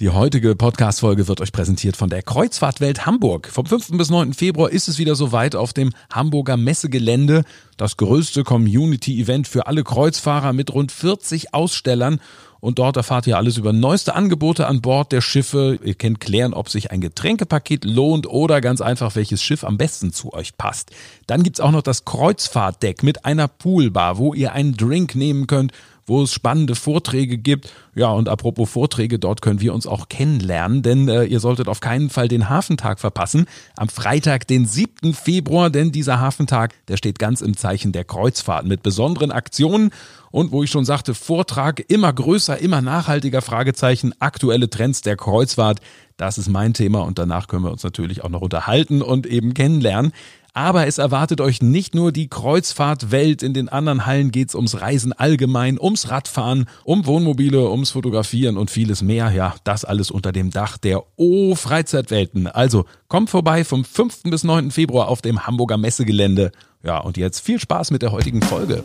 Die heutige Podcast-Folge wird euch präsentiert von der Kreuzfahrtwelt Hamburg. Vom 5. bis 9. Februar ist es wieder soweit auf dem Hamburger Messegelände. Das größte Community-Event für alle Kreuzfahrer mit rund 40 Ausstellern. Und dort erfahrt ihr alles über neueste Angebote an Bord der Schiffe. Ihr könnt klären, ob sich ein Getränkepaket lohnt oder ganz einfach, welches Schiff am besten zu euch passt. Dann gibt's auch noch das Kreuzfahrtdeck mit einer Poolbar, wo ihr einen Drink nehmen könnt wo es spannende Vorträge gibt. Ja, und apropos Vorträge, dort können wir uns auch kennenlernen, denn äh, ihr solltet auf keinen Fall den Hafentag verpassen. Am Freitag, den 7. Februar, denn dieser Hafentag, der steht ganz im Zeichen der Kreuzfahrt mit besonderen Aktionen und wo ich schon sagte, Vortrag immer größer, immer nachhaltiger Fragezeichen, aktuelle Trends der Kreuzfahrt. Das ist mein Thema und danach können wir uns natürlich auch noch unterhalten und eben kennenlernen. Aber es erwartet euch nicht nur die Kreuzfahrtwelt. In den anderen Hallen geht's ums Reisen allgemein, ums Radfahren, um Wohnmobile, ums Fotografieren und vieles mehr. Ja, das alles unter dem Dach der O Freizeitwelten. Also kommt vorbei vom 5. bis 9. Februar auf dem Hamburger Messegelände. Ja, und jetzt viel Spaß mit der heutigen Folge.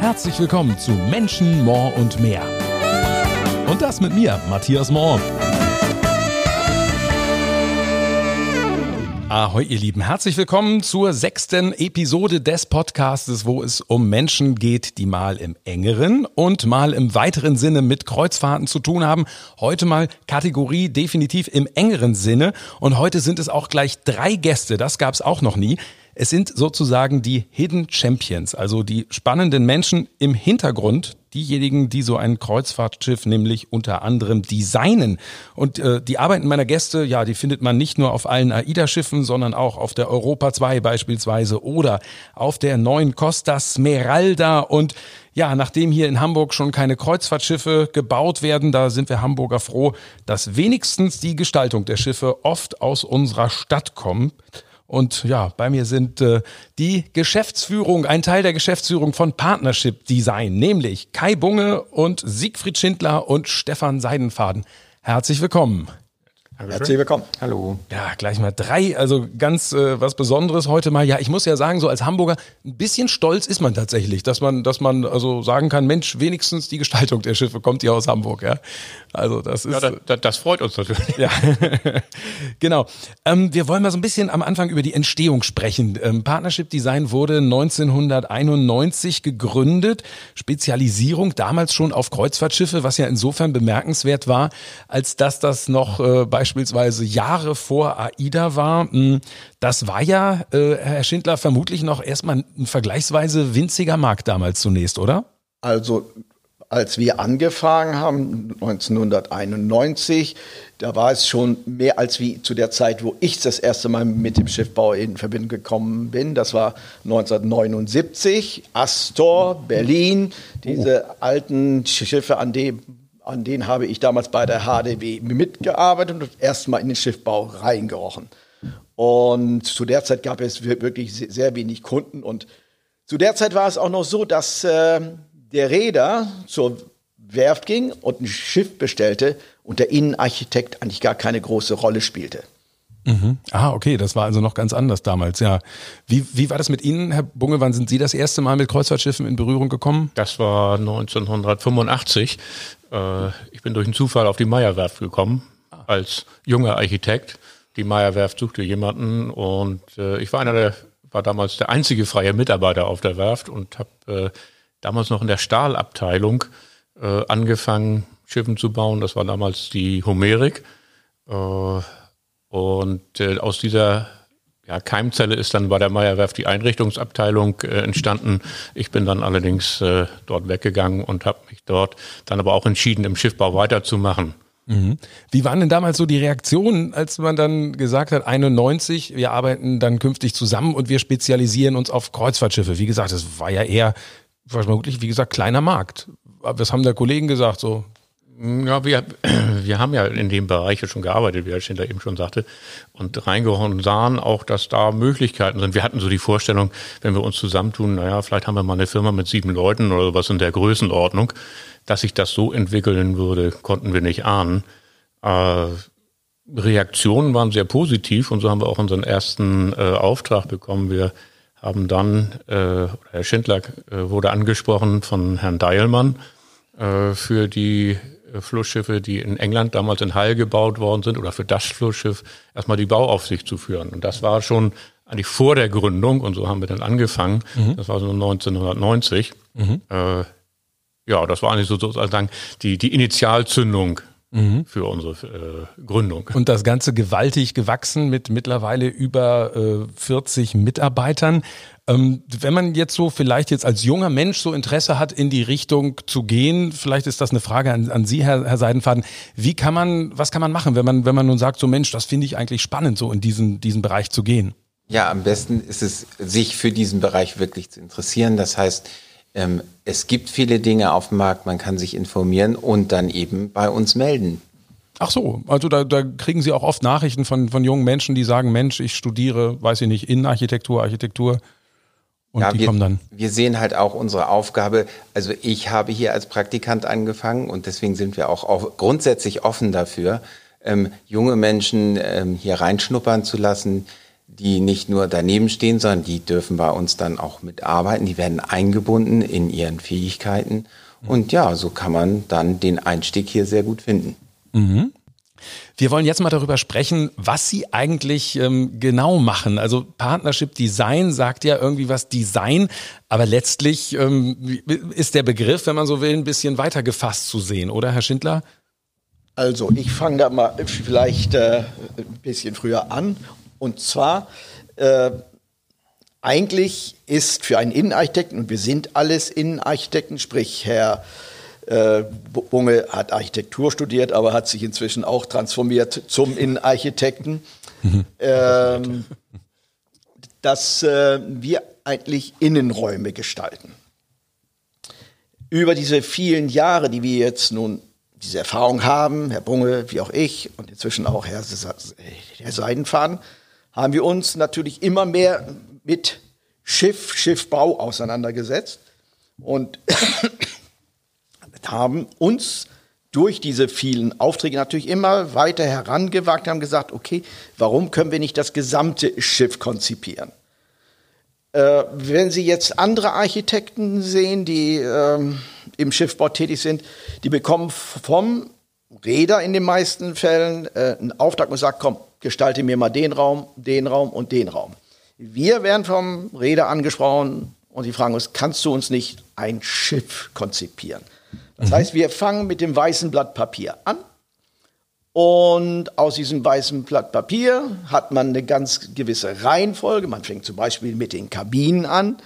Herzlich willkommen zu Menschen, More und mehr. Und das mit mir, Matthias Mohr. Ahoi, ihr Lieben. Herzlich willkommen zur sechsten Episode des Podcastes, wo es um Menschen geht, die mal im engeren und mal im weiteren Sinne mit Kreuzfahrten zu tun haben. Heute mal Kategorie definitiv im engeren Sinne. Und heute sind es auch gleich drei Gäste. Das gab es auch noch nie. Es sind sozusagen die Hidden Champions, also die spannenden Menschen im Hintergrund, diejenigen, die so ein Kreuzfahrtschiff nämlich unter anderem designen. Und äh, die Arbeiten meiner Gäste, ja, die findet man nicht nur auf allen AIDA-Schiffen, sondern auch auf der Europa 2 beispielsweise oder auf der neuen Costa Smeralda. Und ja, nachdem hier in Hamburg schon keine Kreuzfahrtschiffe gebaut werden, da sind wir Hamburger froh, dass wenigstens die Gestaltung der Schiffe oft aus unserer Stadt kommt. Und ja, bei mir sind äh, die Geschäftsführung, ein Teil der Geschäftsführung von Partnership Design, nämlich Kai Bunge und Siegfried Schindler und Stefan Seidenfaden. Herzlich willkommen. Herzlich willkommen. Hallo. Ja, gleich mal drei, also ganz äh, was Besonderes heute mal. Ja, ich muss ja sagen, so als Hamburger, ein bisschen stolz ist man tatsächlich, dass man, dass man also sagen kann, Mensch, wenigstens die Gestaltung der Schiffe kommt ja aus Hamburg, ja. Also das ist. Ja, das, das freut uns natürlich. Ja, genau. Ähm, wir wollen mal so ein bisschen am Anfang über die Entstehung sprechen. Ähm, Partnership Design wurde 1991 gegründet. Spezialisierung damals schon auf Kreuzfahrtschiffe, was ja insofern bemerkenswert war, als dass das noch äh, bei beispielsweise Jahre vor AIDA war. Hm, das war ja, äh, Herr Schindler, vermutlich noch erstmal ein vergleichsweise winziger Markt damals zunächst, oder? Also als wir angefangen haben, 1991, da war es schon mehr als wie zu der Zeit, wo ich das erste Mal mit dem Schiffbau in Verbindung gekommen bin. Das war 1979, Astor, Berlin, diese oh. alten Schiffe, an denen an denen habe ich damals bei der HDW mitgearbeitet und erstmal in den Schiffbau reingerochen. Und zu der Zeit gab es wirklich sehr wenig Kunden. Und zu der Zeit war es auch noch so, dass äh, der Räder zur Werft ging und ein Schiff bestellte und der Innenarchitekt eigentlich gar keine große Rolle spielte. Mhm. Ah, okay, das war also noch ganz anders damals, ja. Wie, wie war das mit Ihnen, Herr Bunge? Wann sind Sie das erste Mal mit Kreuzfahrtschiffen in Berührung gekommen? Das war 1985. Äh, ich bin durch einen Zufall auf die Meierwerft gekommen, als junger Architekt. Die Meierwerft suchte jemanden und äh, ich war einer der, war damals der einzige freie Mitarbeiter auf der Werft und habe äh, damals noch in der Stahlabteilung angefangen, Schiffen zu bauen. Das war damals die Homerik. Und äh, aus dieser ja, Keimzelle ist dann bei der Meierwerft die Einrichtungsabteilung äh, entstanden. Ich bin dann allerdings äh, dort weggegangen und habe mich dort dann aber auch entschieden, im Schiffbau weiterzumachen. Mhm. Wie waren denn damals so die Reaktionen, als man dann gesagt hat, 91, wir arbeiten dann künftig zusammen und wir spezialisieren uns auf Kreuzfahrtschiffe? Wie gesagt, es war ja eher, vermutlich, wie gesagt, kleiner Markt. Was haben da Kollegen gesagt? So, ja, wir, wir haben ja in dem Bereich schon gearbeitet, wie Herr Schindler eben schon sagte, und reingehauen und sahen auch, dass da Möglichkeiten sind. Wir hatten so die Vorstellung, wenn wir uns zusammentun, naja, vielleicht haben wir mal eine Firma mit sieben Leuten oder was in der Größenordnung, dass sich das so entwickeln würde, konnten wir nicht ahnen. Äh, Reaktionen waren sehr positiv und so haben wir auch unseren ersten äh, Auftrag bekommen. Wir haben dann, äh, Herr Schindler äh, wurde angesprochen von Herrn Deilmann äh, für die Flussschiffe, die in England damals in Hull gebaut worden sind oder für das Flussschiff erstmal die Bauaufsicht zu führen. Und das war schon eigentlich vor der Gründung und so haben wir dann angefangen. Mhm. Das war so 1990. Mhm. Äh, ja, das war eigentlich sozusagen die, die Initialzündung mhm. für unsere äh, Gründung. Und das Ganze gewaltig gewachsen mit mittlerweile über äh, 40 Mitarbeitern. Ähm, wenn man jetzt so vielleicht jetzt als junger Mensch so Interesse hat, in die Richtung zu gehen, vielleicht ist das eine Frage an, an Sie, Herr, Herr Seidenfaden. Wie kann man, was kann man machen, wenn man, wenn man nun sagt, so Mensch, das finde ich eigentlich spannend, so in diesen, diesen Bereich zu gehen? Ja, am besten ist es, sich für diesen Bereich wirklich zu interessieren. Das heißt, ähm, es gibt viele Dinge auf dem Markt, man kann sich informieren und dann eben bei uns melden. Ach so, also da, da kriegen Sie auch oft Nachrichten von, von jungen Menschen, die sagen, Mensch, ich studiere, weiß ich nicht, Innenarchitektur, Architektur. Und ja, die wir, kommen dann. Wir sehen halt auch unsere Aufgabe. Also ich habe hier als Praktikant angefangen und deswegen sind wir auch auf, grundsätzlich offen dafür, ähm, junge Menschen ähm, hier reinschnuppern zu lassen, die nicht nur daneben stehen, sondern die dürfen bei uns dann auch mitarbeiten. Die werden eingebunden in ihren Fähigkeiten. Und ja, so kann man dann den Einstieg hier sehr gut finden. Mhm. Wir wollen jetzt mal darüber sprechen, was Sie eigentlich ähm, genau machen. Also Partnership Design sagt ja irgendwie was Design, aber letztlich ähm, ist der Begriff, wenn man so will, ein bisschen weiter gefasst zu sehen, oder Herr Schindler? Also ich fange da mal vielleicht äh, ein bisschen früher an und zwar, äh, eigentlich ist für einen Innenarchitekten, und wir sind alles Innenarchitekten, sprich Herr äh, Bunge hat Architektur studiert, aber hat sich inzwischen auch transformiert zum Innenarchitekten, mhm. ähm, dass äh, wir eigentlich Innenräume gestalten. Über diese vielen Jahre, die wir jetzt nun diese Erfahrung haben, Herr Bunge wie auch ich und inzwischen auch Herr, Herr Seidenfaden, haben wir uns natürlich immer mehr mit Schiff, Schiffbau auseinandergesetzt und haben uns durch diese vielen Aufträge natürlich immer weiter herangewagt, haben gesagt, okay, warum können wir nicht das gesamte Schiff konzipieren? Äh, wenn Sie jetzt andere Architekten sehen, die ähm, im Schiffbau tätig sind, die bekommen vom Räder in den meisten Fällen äh, einen Auftrag und sagen, komm, gestalte mir mal den Raum, den Raum und den Raum. Wir werden vom Räder angesprochen und sie fragen uns, kannst du uns nicht ein Schiff konzipieren? Das mhm. heißt, wir fangen mit dem weißen Blatt Papier an und aus diesem weißen Blatt Papier hat man eine ganz gewisse Reihenfolge. Man fängt zum Beispiel mit den Kabinen an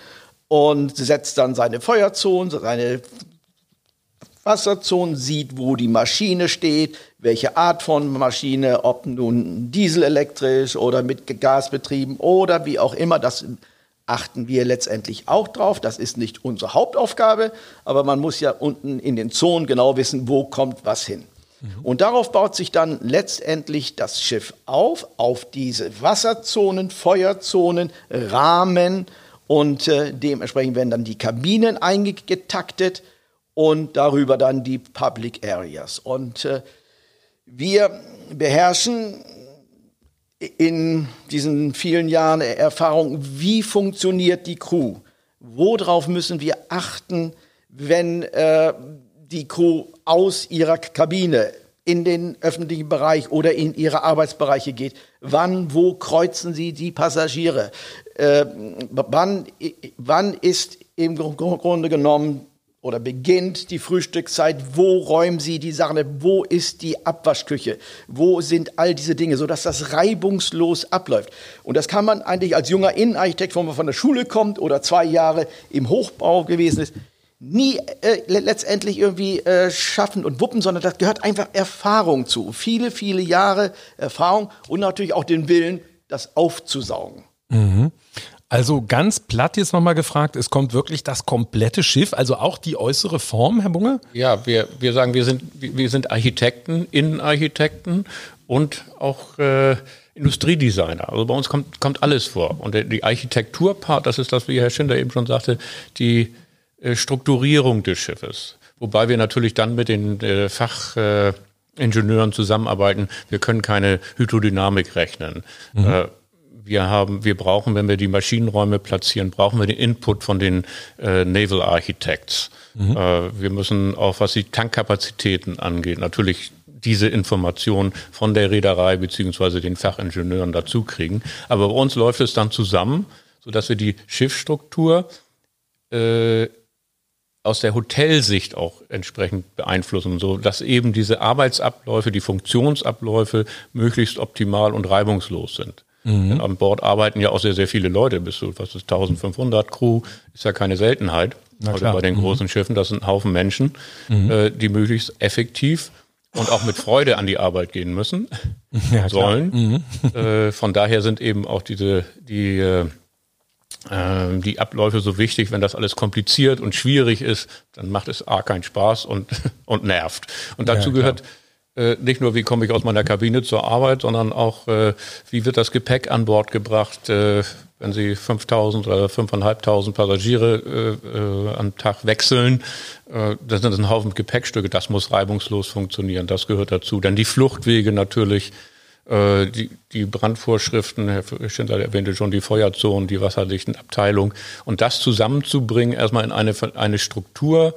und setzt dann seine Feuerzonen, seine Wasserzonen, sieht, wo die Maschine steht, welche Art von Maschine, ob nun dieselelektrisch oder mit Gas betrieben oder wie auch immer, das achten wir letztendlich auch drauf. Das ist nicht unsere Hauptaufgabe, aber man muss ja unten in den Zonen genau wissen, wo kommt was hin. Mhm. Und darauf baut sich dann letztendlich das Schiff auf, auf diese Wasserzonen, Feuerzonen, Rahmen und äh, dementsprechend werden dann die Kabinen eingetaktet und darüber dann die Public Areas. Und äh, wir beherrschen in diesen vielen Jahren Erfahrung, wie funktioniert die Crew? Worauf müssen wir achten, wenn äh, die Crew aus ihrer Kabine in den öffentlichen Bereich oder in ihre Arbeitsbereiche geht? Wann, wo kreuzen sie die Passagiere? Äh, wann, wann ist im Grunde genommen oder beginnt die Frühstückszeit, wo räumen Sie die Sachen, wo ist die Abwaschküche, wo sind all diese Dinge, sodass das reibungslos abläuft. Und das kann man eigentlich als junger Innenarchitekt, wenn man von der Schule kommt oder zwei Jahre im Hochbau gewesen ist, nie äh, letztendlich irgendwie äh, schaffen und wuppen, sondern das gehört einfach Erfahrung zu. Viele, viele Jahre Erfahrung und natürlich auch den Willen, das aufzusaugen. Mhm. Also ganz platt jetzt nochmal gefragt, es kommt wirklich das komplette Schiff, also auch die äußere Form, Herr Bunge? Ja, wir, wir sagen, wir sind, wir sind Architekten, Innenarchitekten und auch äh, Industriedesigner. Also bei uns kommt, kommt alles vor. Und die Architekturpart, das ist das, wie Herr Schinder eben schon sagte, die äh, Strukturierung des Schiffes. Wobei wir natürlich dann mit den äh, Fachingenieuren zusammenarbeiten. Wir können keine Hydrodynamik rechnen. Mhm. Äh, wir haben, wir brauchen, wenn wir die Maschinenräume platzieren, brauchen wir den Input von den äh, Naval Architects. Mhm. Äh, wir müssen auch, was die Tankkapazitäten angeht, natürlich diese Information von der Reederei beziehungsweise den Fachingenieuren dazu kriegen. Aber bei uns läuft es dann zusammen, sodass wir die Schiffsstruktur äh, aus der Hotelsicht auch entsprechend beeinflussen, so dass eben diese Arbeitsabläufe, die Funktionsabläufe möglichst optimal und reibungslos sind. Mhm. An Bord arbeiten ja auch sehr, sehr viele Leute, bis zu was ist 1500 Crew, ist ja keine Seltenheit. Also bei den mhm. großen Schiffen, das sind ein Haufen Menschen, mhm. äh, die möglichst effektiv und auch mit Freude an die Arbeit gehen müssen, ja, sollen. Mhm. Äh, von daher sind eben auch diese, die, äh, ähm, die Abläufe so wichtig. Wenn das alles kompliziert und schwierig ist, dann macht es A keinen Spaß und, und nervt. Und dazu ja, gehört äh, nicht nur, wie komme ich aus meiner Kabine zur Arbeit, sondern auch, äh, wie wird das Gepäck an Bord gebracht, äh, wenn Sie 5000 oder 5.500 Passagiere äh, äh, am Tag wechseln. Das sind ein Haufen Gepäckstücke, das muss reibungslos funktionieren, das gehört dazu. Dann die Fluchtwege natürlich, die, die Brandvorschriften, Herr Schindler erwähnte schon die Feuerzonen, die wasserdichten Abteilung. Und das zusammenzubringen, erstmal in eine, eine Struktur,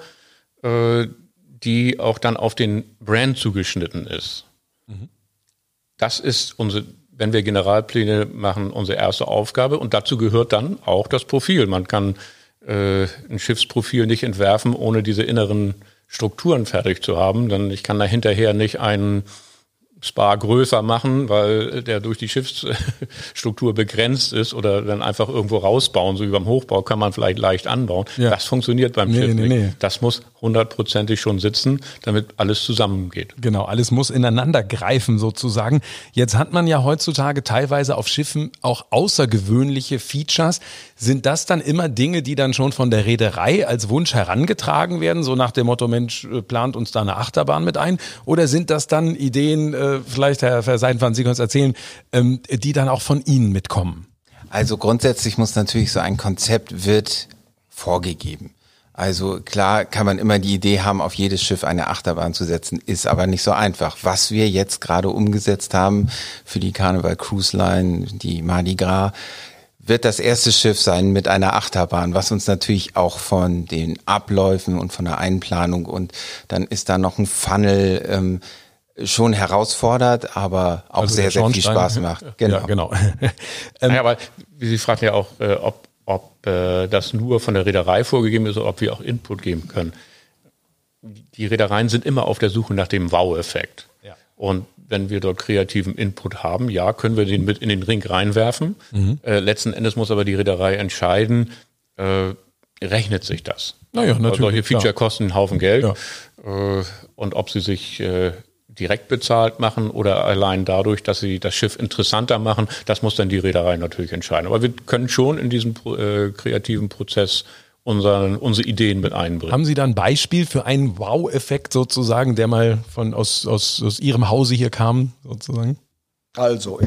die auch dann auf den Brand zugeschnitten ist. Mhm. Das ist unsere, wenn wir Generalpläne machen, unsere erste Aufgabe. Und dazu gehört dann auch das Profil. Man kann äh, ein Schiffsprofil nicht entwerfen, ohne diese inneren Strukturen fertig zu haben. Denn ich kann da hinterher nicht einen Spa größer machen, weil der durch die Schiffsstruktur begrenzt ist oder dann einfach irgendwo rausbauen, so wie beim Hochbau kann man vielleicht leicht anbauen. Ja. Das funktioniert beim nee, Schiff nee, nicht. Nee. Das muss hundertprozentig schon sitzen, damit alles zusammengeht. Genau, alles muss ineinander greifen sozusagen. Jetzt hat man ja heutzutage teilweise auf Schiffen auch außergewöhnliche Features. Sind das dann immer Dinge, die dann schon von der Reederei als Wunsch herangetragen werden, so nach dem Motto, Mensch, äh, plant uns da eine Achterbahn mit ein? Oder sind das dann Ideen, äh, vielleicht Herr Seidenfahren, Sie können es erzählen, ähm, die dann auch von Ihnen mitkommen? Also grundsätzlich muss natürlich so ein Konzept wird vorgegeben. Also klar kann man immer die Idee haben, auf jedes Schiff eine Achterbahn zu setzen, ist aber nicht so einfach. Was wir jetzt gerade umgesetzt haben für die Carnival Cruise Line, die Mardi Gras, wird das erste Schiff sein mit einer Achterbahn, was uns natürlich auch von den Abläufen und von der Einplanung und dann ist da noch ein Funnel. Ähm, schon herausfordert, aber auch also sehr, sehr viel Spaß macht. Genau. Ja, genau. ähm, ja, aber Sie fragten ja auch, äh, ob, ob äh, das nur von der Reederei vorgegeben ist oder ob wir auch Input geben können. Die Reedereien sind immer auf der Suche nach dem Wow-Effekt. Ja. Und wenn wir dort kreativen Input haben, ja, können wir den mit in den Ring reinwerfen. Mhm. Äh, letzten Endes muss aber die Reederei entscheiden, äh, rechnet sich das? Naja, natürlich. Solche Feature kosten einen Haufen Geld. Ja. Äh, und ob sie sich äh, direkt bezahlt machen oder allein dadurch, dass sie das Schiff interessanter machen, das muss dann die Reederei natürlich entscheiden. Aber wir können schon in diesem äh, kreativen Prozess unseren, unsere Ideen mit einbringen. Haben Sie da ein Beispiel für einen Wow-Effekt sozusagen, der mal von aus, aus, aus Ihrem Hause hier kam, sozusagen? Also,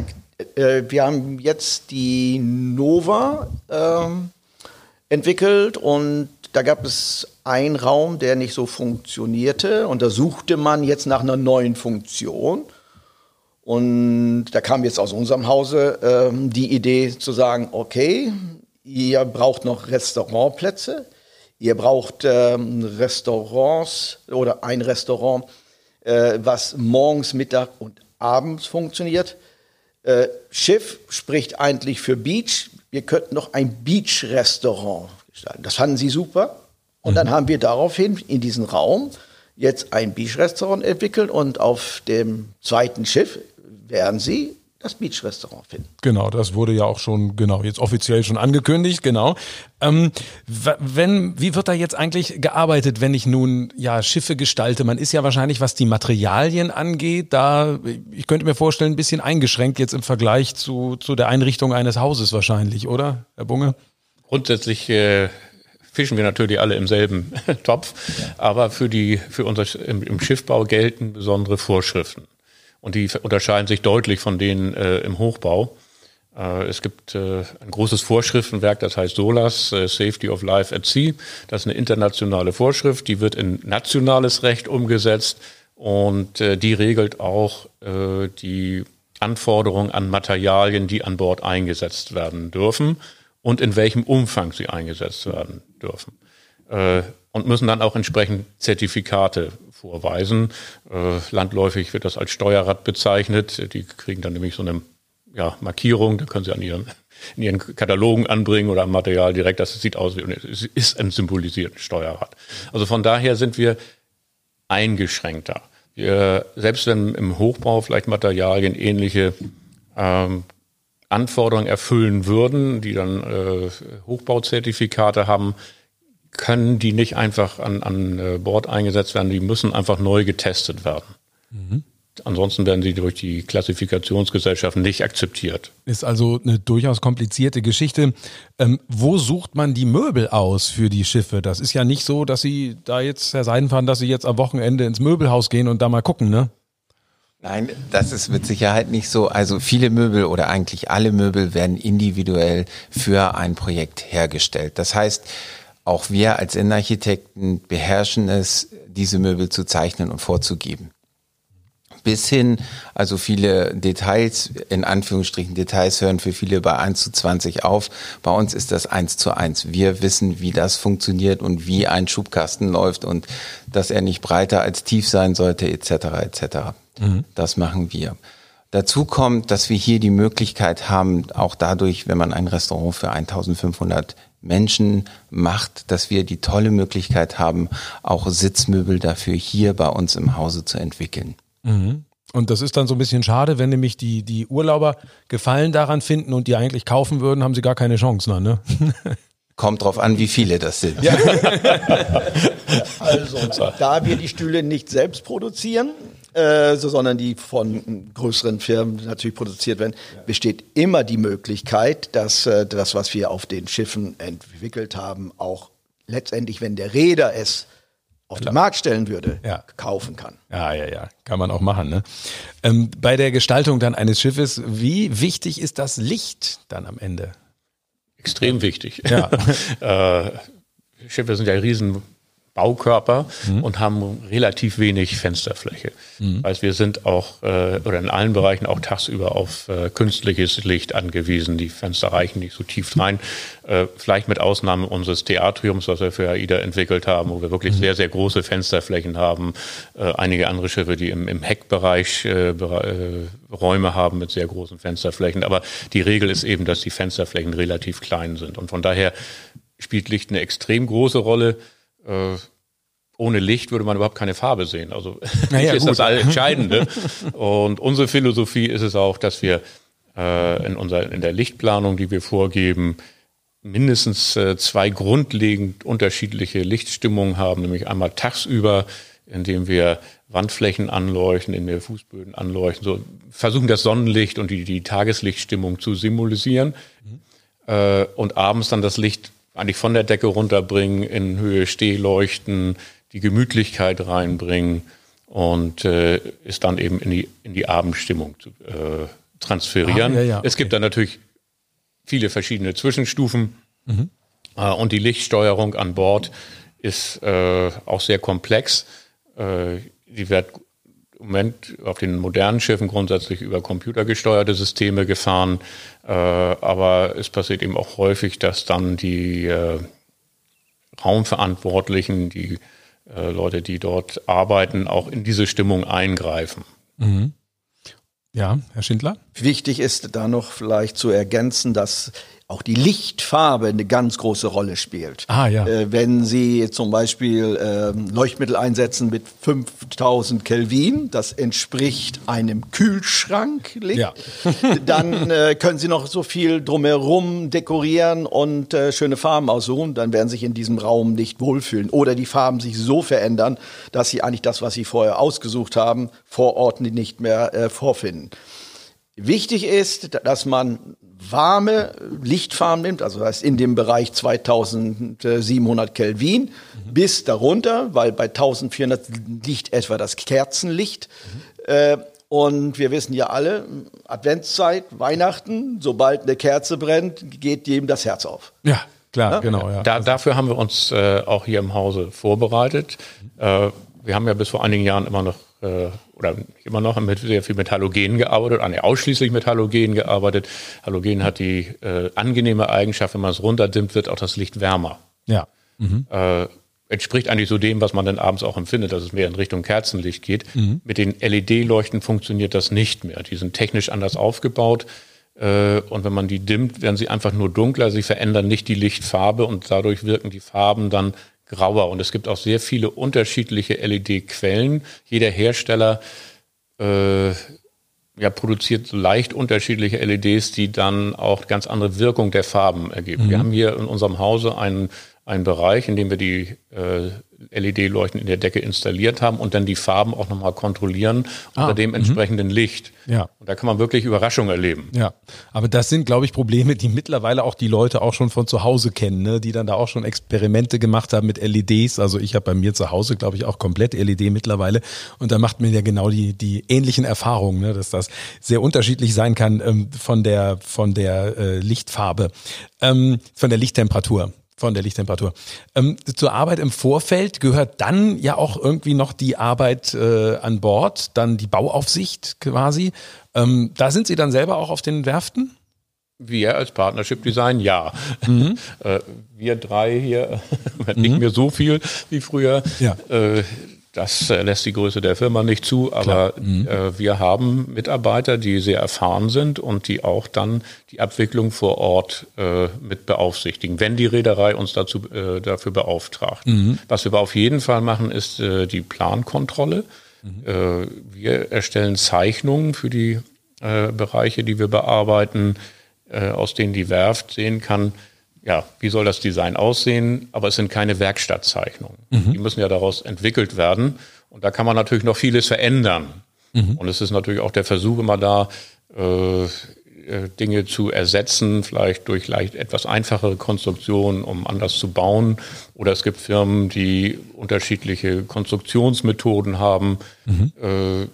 äh, wir haben jetzt die Nova ähm, entwickelt und da gab es einen Raum, der nicht so funktionierte und da suchte man jetzt nach einer neuen Funktion. Und da kam jetzt aus unserem Hause ähm, die Idee zu sagen, okay, ihr braucht noch Restaurantplätze, ihr braucht ähm, Restaurants oder ein Restaurant, äh, was morgens, Mittag und abends funktioniert. Äh, Schiff spricht eigentlich für Beach. Wir könnten noch ein Beach-Restaurant gestalten. Das fanden sie super. Und mhm. dann haben wir daraufhin in diesem Raum jetzt ein Beach-Restaurant entwickelt und auf dem zweiten Schiff werden sie das Beach-Restaurant finden. Genau, das wurde ja auch schon, genau, jetzt offiziell schon angekündigt, genau. Ähm, wenn, wie wird da jetzt eigentlich gearbeitet, wenn ich nun ja Schiffe gestalte? Man ist ja wahrscheinlich, was die Materialien angeht, da, ich könnte mir vorstellen, ein bisschen eingeschränkt jetzt im Vergleich zu, zu der Einrichtung eines Hauses wahrscheinlich, oder, Herr Bunge? Grundsätzlich äh, fischen wir natürlich alle im selben Topf, ja. aber für die für unser im, im, Schiffbau gelten besondere Vorschriften und die unterscheiden sich deutlich von denen äh, im Hochbau. Äh, es gibt äh, ein großes Vorschriftenwerk, das heißt SOLAS, äh, Safety of Life at Sea. Das ist eine internationale Vorschrift, die wird in nationales Recht umgesetzt und äh, die regelt auch äh, die Anforderungen an Materialien, die an Bord eingesetzt werden dürfen und in welchem Umfang sie eingesetzt werden dürfen. Äh, und müssen dann auch entsprechend Zertifikate vorweisen. Äh, landläufig wird das als Steuerrad bezeichnet. Die kriegen dann nämlich so eine ja, Markierung, da können sie an ihren, in ihren Katalogen anbringen oder am Material direkt. Das sieht aus wie, es ist ein symbolisiertes Steuerrad. Also von daher sind wir eingeschränkter. Wir, selbst wenn im Hochbau vielleicht Materialien ähnliche ähm, Anforderungen erfüllen würden, die dann äh, Hochbauzertifikate haben, können die nicht einfach an, an äh, Bord eingesetzt werden, die müssen einfach neu getestet werden. Mhm. Ansonsten werden sie durch die Klassifikationsgesellschaft nicht akzeptiert. Ist also eine durchaus komplizierte Geschichte. Ähm, wo sucht man die Möbel aus für die Schiffe? Das ist ja nicht so, dass Sie da jetzt, Herr Seidenfahren, dass Sie jetzt am Wochenende ins Möbelhaus gehen und da mal gucken, ne? Nein, das ist mit Sicherheit nicht so. Also viele Möbel oder eigentlich alle Möbel werden individuell für ein Projekt hergestellt. Das heißt, auch wir als Innenarchitekten beherrschen es, diese Möbel zu zeichnen und vorzugeben. Bis hin, also viele Details, in Anführungsstrichen Details hören für viele bei 1 zu 20 auf. Bei uns ist das 1 zu 1. Wir wissen, wie das funktioniert und wie ein Schubkasten läuft und dass er nicht breiter als tief sein sollte, etc. etc. Mhm. Das machen wir. Dazu kommt, dass wir hier die Möglichkeit haben, auch dadurch, wenn man ein Restaurant für 1500 Menschen macht, dass wir die tolle Möglichkeit haben, auch Sitzmöbel dafür hier bei uns im Hause zu entwickeln. Mhm. Und das ist dann so ein bisschen schade, wenn nämlich die, die Urlauber Gefallen daran finden und die eigentlich kaufen würden, haben sie gar keine Chance, dann, ne? Kommt drauf an, wie viele das sind. Ja. also, da wir die Stühle nicht selbst produzieren, äh, so, sondern die von größeren Firmen natürlich produziert werden, besteht immer die Möglichkeit, dass äh, das, was wir auf den Schiffen entwickelt haben, auch letztendlich, wenn der Räder es auf Klar. den Markt stellen würde, ja. kaufen kann. Ja, ja, ja, kann man auch machen. Ne? Ähm, bei der Gestaltung dann eines Schiffes, wie wichtig ist das Licht dann am Ende? Extrem wichtig. Ja. äh, Schiffe sind ja riesen Baukörper mhm. und haben relativ wenig Fensterfläche. Mhm. Also wir sind auch äh, oder in allen Bereichen auch tagsüber auf äh, künstliches Licht angewiesen. Die Fenster reichen nicht so tief rein. Äh, vielleicht mit Ausnahme unseres Theatriums, was wir für AIDA entwickelt haben, wo wir wirklich mhm. sehr, sehr große Fensterflächen haben. Äh, einige andere Schiffe, die im, im Heckbereich äh, äh, Räume haben mit sehr großen Fensterflächen. Aber die Regel ist eben, dass die Fensterflächen relativ klein sind. Und von daher spielt Licht eine extrem große Rolle äh, ohne Licht würde man überhaupt keine Farbe sehen. Also naja, ist gut. das Entscheidende. Und unsere Philosophie ist es auch, dass wir äh, in, unserer, in der Lichtplanung, die wir vorgeben, mindestens äh, zwei grundlegend unterschiedliche Lichtstimmungen haben, nämlich einmal tagsüber, indem wir Wandflächen anleuchten, indem wir Fußböden anleuchten, so versuchen das Sonnenlicht und die, die Tageslichtstimmung zu symbolisieren mhm. äh, und abends dann das Licht eigentlich von der Decke runterbringen, in Höhe Stehleuchten, die Gemütlichkeit reinbringen und äh, ist dann eben in die, in die Abendstimmung zu äh, transferieren. Ah, ja, ja, okay. Es gibt dann natürlich viele verschiedene Zwischenstufen mhm. äh, und die Lichtsteuerung an Bord ist äh, auch sehr komplex. Äh, die wird im Moment auf den modernen Schiffen grundsätzlich über computergesteuerte Systeme gefahren, äh, aber es passiert eben auch häufig, dass dann die äh, Raumverantwortlichen, die äh, Leute, die dort arbeiten, auch in diese Stimmung eingreifen. Mhm. Ja, Herr Schindler? Wichtig ist da noch vielleicht zu ergänzen, dass auch die Lichtfarbe eine ganz große Rolle spielt. Ah, ja. Äh, wenn Sie zum Beispiel äh, Leuchtmittel einsetzen mit 5000 Kelvin, das entspricht einem Kühlschrank, ja. dann äh, können Sie noch so viel drumherum dekorieren und äh, schöne Farben aussuchen, dann werden Sie sich in diesem Raum nicht wohlfühlen. Oder die Farben sich so verändern, dass Sie eigentlich das, was Sie vorher ausgesucht haben, vor Ort nicht mehr äh, vorfinden. Wichtig ist, dass man warme Lichtfarben nimmt, also das heißt in dem Bereich 2700 Kelvin mhm. bis darunter, weil bei 1400 liegt etwa das Kerzenlicht. Mhm. Äh, und wir wissen ja alle, Adventszeit, Weihnachten, sobald eine Kerze brennt, geht jedem das Herz auf. Ja, klar, ja? genau. Ja. Da, dafür haben wir uns äh, auch hier im Hause vorbereitet. Mhm. Äh, wir haben ja bis vor einigen Jahren immer noch äh, oder immer noch mit sehr viel mit Halogen gearbeitet, nee, ausschließlich mit Halogen gearbeitet. Halogen hat die äh, angenehme Eigenschaft, wenn man es runterdimmt, wird auch das Licht wärmer. Ja. Mhm. Äh, entspricht eigentlich so dem, was man dann abends auch empfindet, dass es mehr in Richtung Kerzenlicht geht. Mhm. Mit den LED-Leuchten funktioniert das nicht mehr. Die sind technisch anders aufgebaut. Äh, und wenn man die dimmt, werden sie einfach nur dunkler. Sie verändern nicht die Lichtfarbe und dadurch wirken die Farben dann grauer. Und es gibt auch sehr viele unterschiedliche LED-Quellen. Jeder Hersteller äh, ja, produziert so leicht unterschiedliche LEDs, die dann auch ganz andere Wirkung der Farben ergeben. Mhm. Wir haben hier in unserem Hause einen, einen Bereich, in dem wir die äh, LED-Leuchten in der Decke installiert haben und dann die Farben auch nochmal kontrollieren ah, unter dem mhm. entsprechenden Licht. Ja. Und da kann man wirklich Überraschungen erleben. Ja, aber das sind, glaube ich, Probleme, die mittlerweile auch die Leute auch schon von zu Hause kennen, ne? die dann da auch schon Experimente gemacht haben mit LEDs. Also ich habe bei mir zu Hause, glaube ich, auch komplett LED mittlerweile. Und da macht man ja genau die, die ähnlichen Erfahrungen, ne? dass das sehr unterschiedlich sein kann ähm, von der, von der äh, Lichtfarbe, ähm, von der Lichttemperatur von der Lichttemperatur. Ähm, zur Arbeit im Vorfeld gehört dann ja auch irgendwie noch die Arbeit äh, an Bord, dann die Bauaufsicht quasi. Ähm, da sind Sie dann selber auch auf den Werften? Wir als Partnership Design, ja. Mhm. Äh, wir drei hier, nicht mhm. mehr so viel wie früher. Ja. Äh, das äh, lässt die Größe der Firma nicht zu, aber mhm. äh, wir haben Mitarbeiter, die sehr erfahren sind und die auch dann die Abwicklung vor Ort äh, mit beaufsichtigen, wenn die Reederei uns dazu, äh, dafür beauftragt. Mhm. Was wir aber auf jeden Fall machen, ist äh, die Plankontrolle. Mhm. Äh, wir erstellen Zeichnungen für die Bereiche, die wir bearbeiten, aus denen die Werft sehen kann, ja, wie soll das Design aussehen? Aber es sind keine Werkstattzeichnungen. Mhm. Die müssen ja daraus entwickelt werden. Und da kann man natürlich noch vieles verändern. Mhm. Und es ist natürlich auch der Versuch immer da, äh, äh, Dinge zu ersetzen, vielleicht durch leicht etwas einfachere Konstruktionen, um anders zu bauen. Oder es gibt Firmen, die unterschiedliche Konstruktionsmethoden haben, mhm. äh,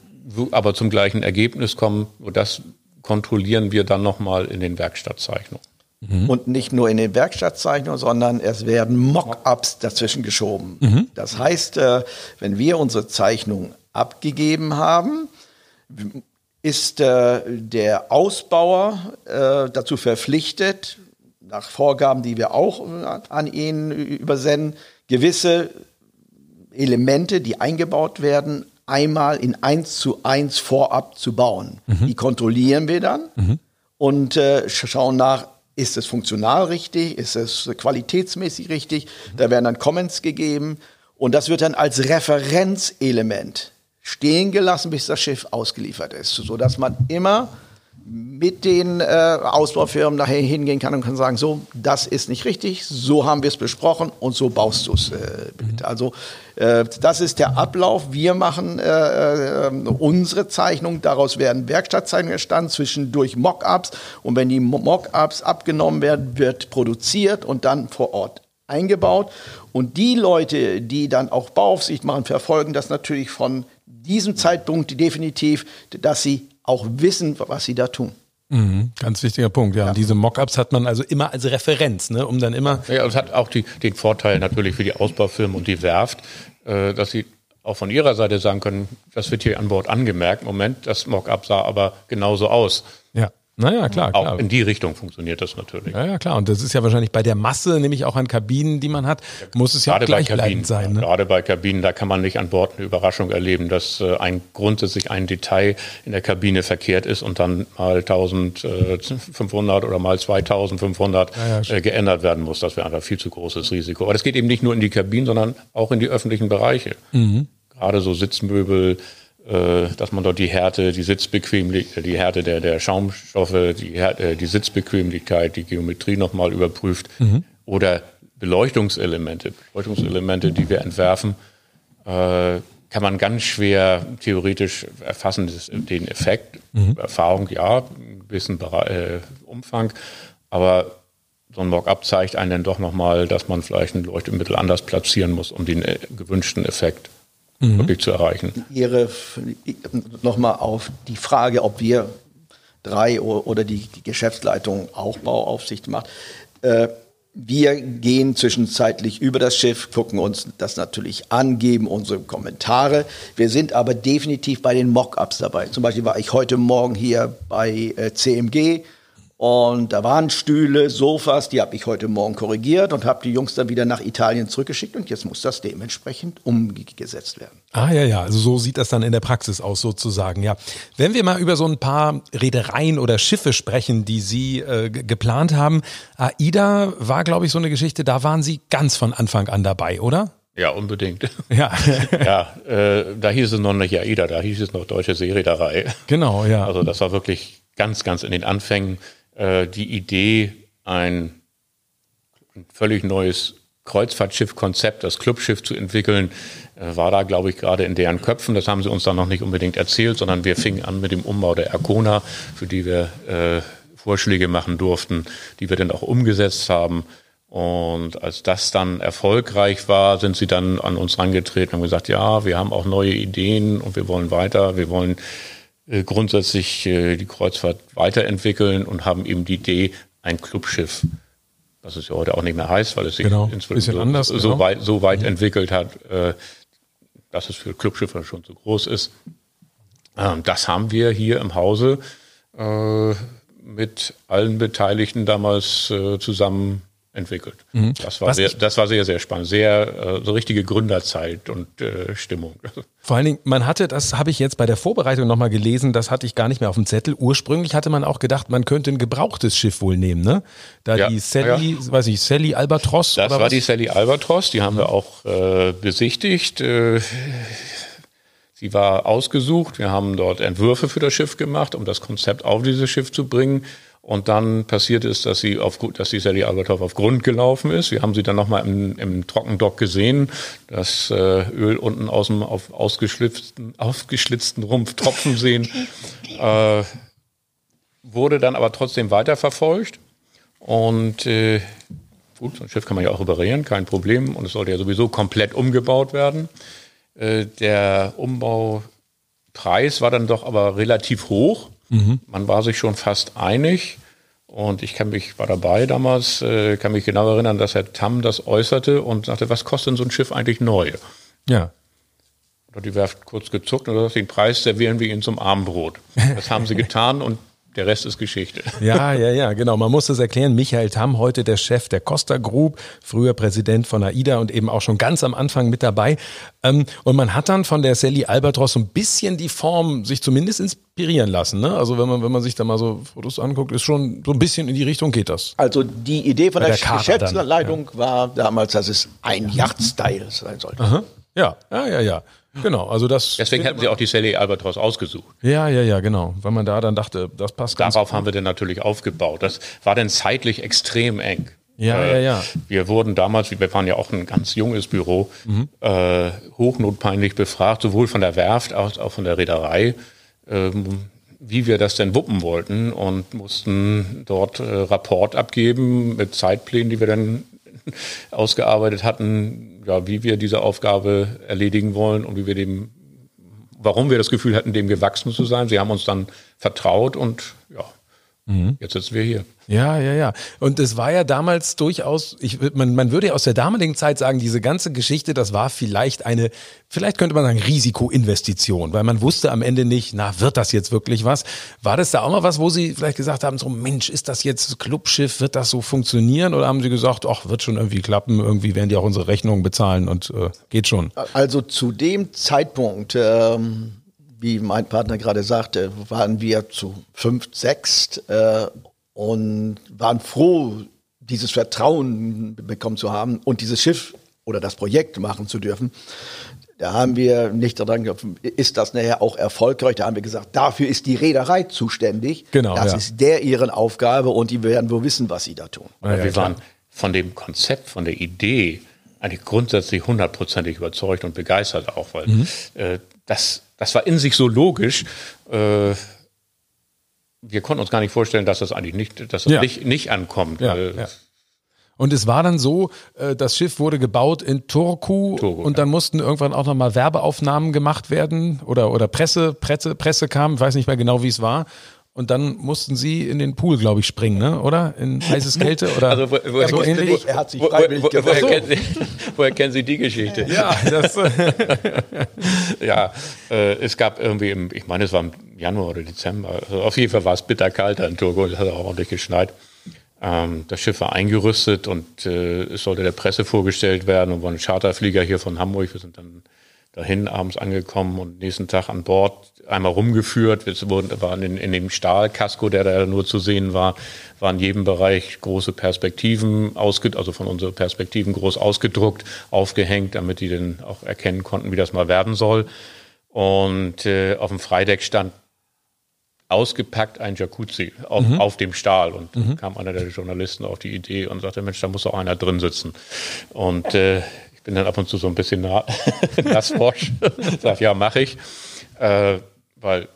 aber zum gleichen Ergebnis kommen. Und das kontrollieren wir dann nochmal in den Werkstattzeichnungen. Mhm. Und nicht nur in den Werkstattzeichnungen, sondern es werden Mock-ups dazwischen geschoben. Mhm. Das heißt, äh, wenn wir unsere Zeichnung abgegeben haben, ist äh, der Ausbauer äh, dazu verpflichtet, nach Vorgaben, die wir auch an ihn übersenden, gewisse Elemente, die eingebaut werden, einmal in eins zu eins vorab zu bauen. Mhm. Die kontrollieren wir dann mhm. und äh, schauen nach, ist es funktional richtig? Ist es qualitätsmäßig richtig? Da werden dann Comments gegeben und das wird dann als Referenzelement stehen gelassen, bis das Schiff ausgeliefert ist, so dass man immer mit den äh, Ausbaufirmen nachher hingehen kann und kann sagen, so, das ist nicht richtig, so haben wir es besprochen und so baust du es äh. Mhm. Also äh, das ist der Ablauf. Wir machen äh, äh, unsere Zeichnung, daraus werden Werkstattzeichnungen entstanden, zwischendurch Mockups und wenn die Mockups abgenommen werden, wird produziert und dann vor Ort eingebaut. Und die Leute, die dann auch Bauaufsicht machen, verfolgen das natürlich von diesem Zeitpunkt definitiv, dass sie auch wissen, was sie da tun. Mhm, ganz wichtiger Punkt, ja. ja. Und diese Mockups hat man also immer als Referenz, ne, um dann immer. Ja, es hat auch die, den Vorteil natürlich für die Ausbaufirmen und die Werft, äh, dass sie auch von ihrer Seite sagen können, das wird hier an Bord angemerkt. Moment, das Mockup sah aber genauso aus. Ja. Naja, klar, klar. Auch in die Richtung funktioniert das natürlich. Ja, ja, klar. Und das ist ja wahrscheinlich bei der Masse, nämlich auch an Kabinen, die man hat, muss es ja auch gleichbleibend sein. Ne? Gerade bei Kabinen, da kann man nicht an Bord eine Überraschung erleben, dass äh, ein grundsätzlich ein Detail in der Kabine verkehrt ist und dann mal 1500 oder mal 2500 ja, ja, äh, geändert werden muss. Das wäre einfach viel zu großes Risiko. Aber das geht eben nicht nur in die Kabinen, sondern auch in die öffentlichen Bereiche. Mhm. Gerade so Sitzmöbel, äh, dass man dort die Härte, die Sitzbequemlichkeit, die Härte der, der Schaumstoffe, die, Härte, die Sitzbequemlichkeit, die Geometrie nochmal überprüft mhm. oder Beleuchtungselemente, Beleuchtungselemente, die wir entwerfen, äh, kann man ganz schwer theoretisch erfassen, den Effekt. Mhm. Erfahrung, ja, einen gewissen äh, Umfang, aber so ein Mock-up zeigt einen dann doch nochmal, dass man vielleicht ein Leuchtmittel anders platzieren muss, um den äh, gewünschten Effekt mhm. wirklich zu erreichen. Ihre nochmal auf die Frage, ob wir drei oder die Geschäftsleitung auch Bauaufsicht macht. Äh, wir gehen zwischenzeitlich über das Schiff, gucken uns das natürlich an, geben unsere Kommentare. Wir sind aber definitiv bei den Mock-ups dabei. Zum Beispiel war ich heute Morgen hier bei äh, CMG und da waren Stühle, Sofas, die habe ich heute Morgen korrigiert und habe die Jungs dann wieder nach Italien zurückgeschickt und jetzt muss das dementsprechend umgesetzt werden. Ah ja, ja, also so sieht das dann in der Praxis aus sozusagen, ja. Wenn wir mal über so ein paar Reedereien oder Schiffe sprechen, die Sie äh, geplant haben, AIDA war, glaube ich, so eine Geschichte, da waren Sie ganz von Anfang an dabei, oder? Ja, unbedingt. Ja. ja, äh, da hieß es noch nicht AIDA, da hieß es noch Deutsche Seereederei. Genau, ja. Also das war wirklich ganz, ganz in den Anfängen äh, die Idee, ein, ein völlig neues Kreuzfahrtschiff-Konzept, das Clubschiff zu entwickeln, äh, war da, glaube ich, gerade in deren Köpfen. Das haben sie uns dann noch nicht unbedingt erzählt, sondern wir fingen an mit dem Umbau der Arcona, für die wir äh, Vorschläge machen durften, die wir dann auch umgesetzt haben. Und als das dann erfolgreich war, sind sie dann an uns rangetreten und gesagt, ja, wir haben auch neue Ideen und wir wollen weiter, wir wollen grundsätzlich äh, die Kreuzfahrt weiterentwickeln und haben eben die Idee, ein Clubschiff, was es ja heute auch nicht mehr heißt, weil es sich Genau, inzwischen so, anders, so, genau. weit, so weit entwickelt hat, äh, dass es für Clubschiffe schon zu groß ist. Ähm, Das haben wir hier im Hause äh, mit allen Beteiligten damals äh, zusammen entwickelt. Das, war Mhm. Was sehr, das war sehr, sehr spannend. Sehr äh, so richtige Gründerzeit und äh, Stimmung. Vor allen Dingen, man hatte, das habe ich jetzt bei der Vorbereitung nochmal gelesen, das hatte ich gar nicht mehr auf dem Zettel. Ursprünglich hatte man auch gedacht, man könnte ein gebrauchtes Schiff wohl nehmen, ne? Da Ja, die Sally, weiß ich, Sally Albatros. Das war was? die Sally Albatros, die haben wir auch äh, besichtigt. Äh, sie war ausgesucht. Wir haben dort Entwürfe für das Schiff gemacht, um das Konzept auf dieses Schiff zu bringen. Und dann passiert es, dass sie auf, dass die Sally Albatros auf Grund gelaufen ist. Wir haben sie dann nochmal im, im Trockendock gesehen, das äh, Öl unten aus dem auf ausgeschlitzten, aufgeschlitzten Rumpf tropfen sehen. äh, wurde dann aber trotzdem weiterverfolgt. Und äh, gut, so ein Schiff kann man ja auch reparieren, kein Problem. Und es sollte ja sowieso komplett umgebaut werden. Äh, der Umbaupreis war dann doch aber relativ hoch. Man war sich schon fast einig. Und ich kann mich, war dabei damals, äh, kann mich genau erinnern, dass Herr Tamm das äußerte und sagte, was kostet denn so ein Schiff eigentlich neu? Ja. Hat die Werft kurz gezuckt und gesagt, den Preis servieren wir Ihnen zum Abendbrot. Das haben sie getan und der Rest ist Geschichte. Ja, ja, ja, genau. Man muss das erklären. Michael Tamm, heute der Chef der Costa Group, früher Präsident von AIDA und eben auch schon ganz am Anfang mit dabei. Ähm, Und man hat dann von der Sally Albatros so ein bisschen die Form sich zumindest inspirieren lassen. Ne? Also wenn man, wenn man sich da mal so Fotos anguckt, ist schon so ein bisschen in die Richtung geht das. Also die Idee von Bei der, der Geschäftsleitung war damals, dass es ein Yacht-Style sein sollte. Ja, ja, ja, ja. Genau. Also das. Deswegen hatten sie auch die Sally Albatros ausgesucht. Ja, ja, ja, genau. Weil man da dann dachte, das passt ganz Darauf haben wir dann natürlich aufgebaut. Das war dann zeitlich extrem eng. Ja, Äh, ja, ja. Wir wurden damals, wir waren ja auch ein ganz junges Büro, äh, hochnotpeinlich befragt, sowohl von der Werft als auch von der Reederei, ähm, wie wir das denn wuppen wollten und mussten dort äh, Rapport abgeben mit Zeitplänen, die wir dann ausgearbeitet hatten, ja, wie wir diese Aufgabe erledigen wollen und wie wir dem, warum wir das Gefühl hatten, dem gewachsen zu sein. Sie haben uns dann vertraut und ja, jetzt sitzen wir hier. Ja, ja, ja. Und es war ja damals durchaus, ich, man, man würde ja aus der damaligen Zeit sagen, diese ganze Geschichte, das war vielleicht eine, vielleicht könnte man sagen, Risikoinvestition, weil man wusste am Ende nicht, na, wird das jetzt wirklich was? War das da auch mal was, wo Sie vielleicht gesagt haben, so, Mensch, ist das jetzt Clubschiff, wird das so funktionieren? Oder haben Sie gesagt, ach, wird schon irgendwie klappen, irgendwie werden die auch unsere Rechnungen bezahlen und äh, geht schon? Also zu dem Zeitpunkt, ähm, wie mein Partner gerade sagte, waren wir zu fünf, sechs äh, und waren froh, dieses Vertrauen bekommen zu haben und dieses Schiff oder das Projekt machen zu dürfen. Da haben wir nicht daran gedacht, ist das nachher auch erfolgreich? Da haben wir gesagt, dafür ist die Reederei zuständig. Genau, Das ja. ist der ihren Aufgabe und die werden wohl wissen, was sie da tun. Ja, wir waren von dem Konzept, von der Idee eigentlich grundsätzlich hundertprozentig überzeugt und begeistert auch, weil Mhm. äh, das, das war in sich so logisch. Äh, wir konnten uns gar nicht vorstellen, dass das eigentlich nicht, dass das Ja. nicht, nicht ankommt. Ja, ja. Und es war dann so, äh, das Schiff wurde gebaut in Turku Turku, und dann mussten irgendwann auch nochmal Werbeaufnahmen gemacht werden oder, oder Presse, Presse, Presse kam, ich weiß nicht mehr genau, wie es war. Und dann mussten Sie in den Pool, glaube ich, springen, ne? oder? In heißes Kälte? Oder also, wo, woher, so kennen ähnlich? Sie, Er hat sich wo, freiwillig wo, woher, gemeldet. kennen Sie, woher kennen Sie die Geschichte? ja, das, Ja, äh, es gab irgendwie, im, ich meine, es war im Januar oder Dezember, also auf jeden Fall war es bitterkalt in Togo, es hat auch ordentlich geschneit. Ähm, das Schiff war eingerüstet und äh, es sollte der Presse vorgestellt werden und war ein Charterflieger hier von Hamburg. Wir sind dann dahin abends angekommen und nächsten Tag an Bord einmal rumgeführt. Wir wurden, waren in, in dem Stahlkasko, der da nur zu sehen war, waren in jedem Bereich große Perspektiven ausgedruckt, also von unseren Perspektiven groß ausgedruckt, aufgehängt, damit die dann auch erkennen konnten, wie das mal werden soll. Und äh, auf dem Freideck stand ausgepackt ein Jacuzzi auf, auf dem Stahl. Und dann kam einer der Journalisten auf die Idee und sagte, Mensch, da muss auch einer drin sitzen. Und äh, bin dann ab und zu so ein bisschen na nassforsch. Sag, ja, mache ich. Äh, weil,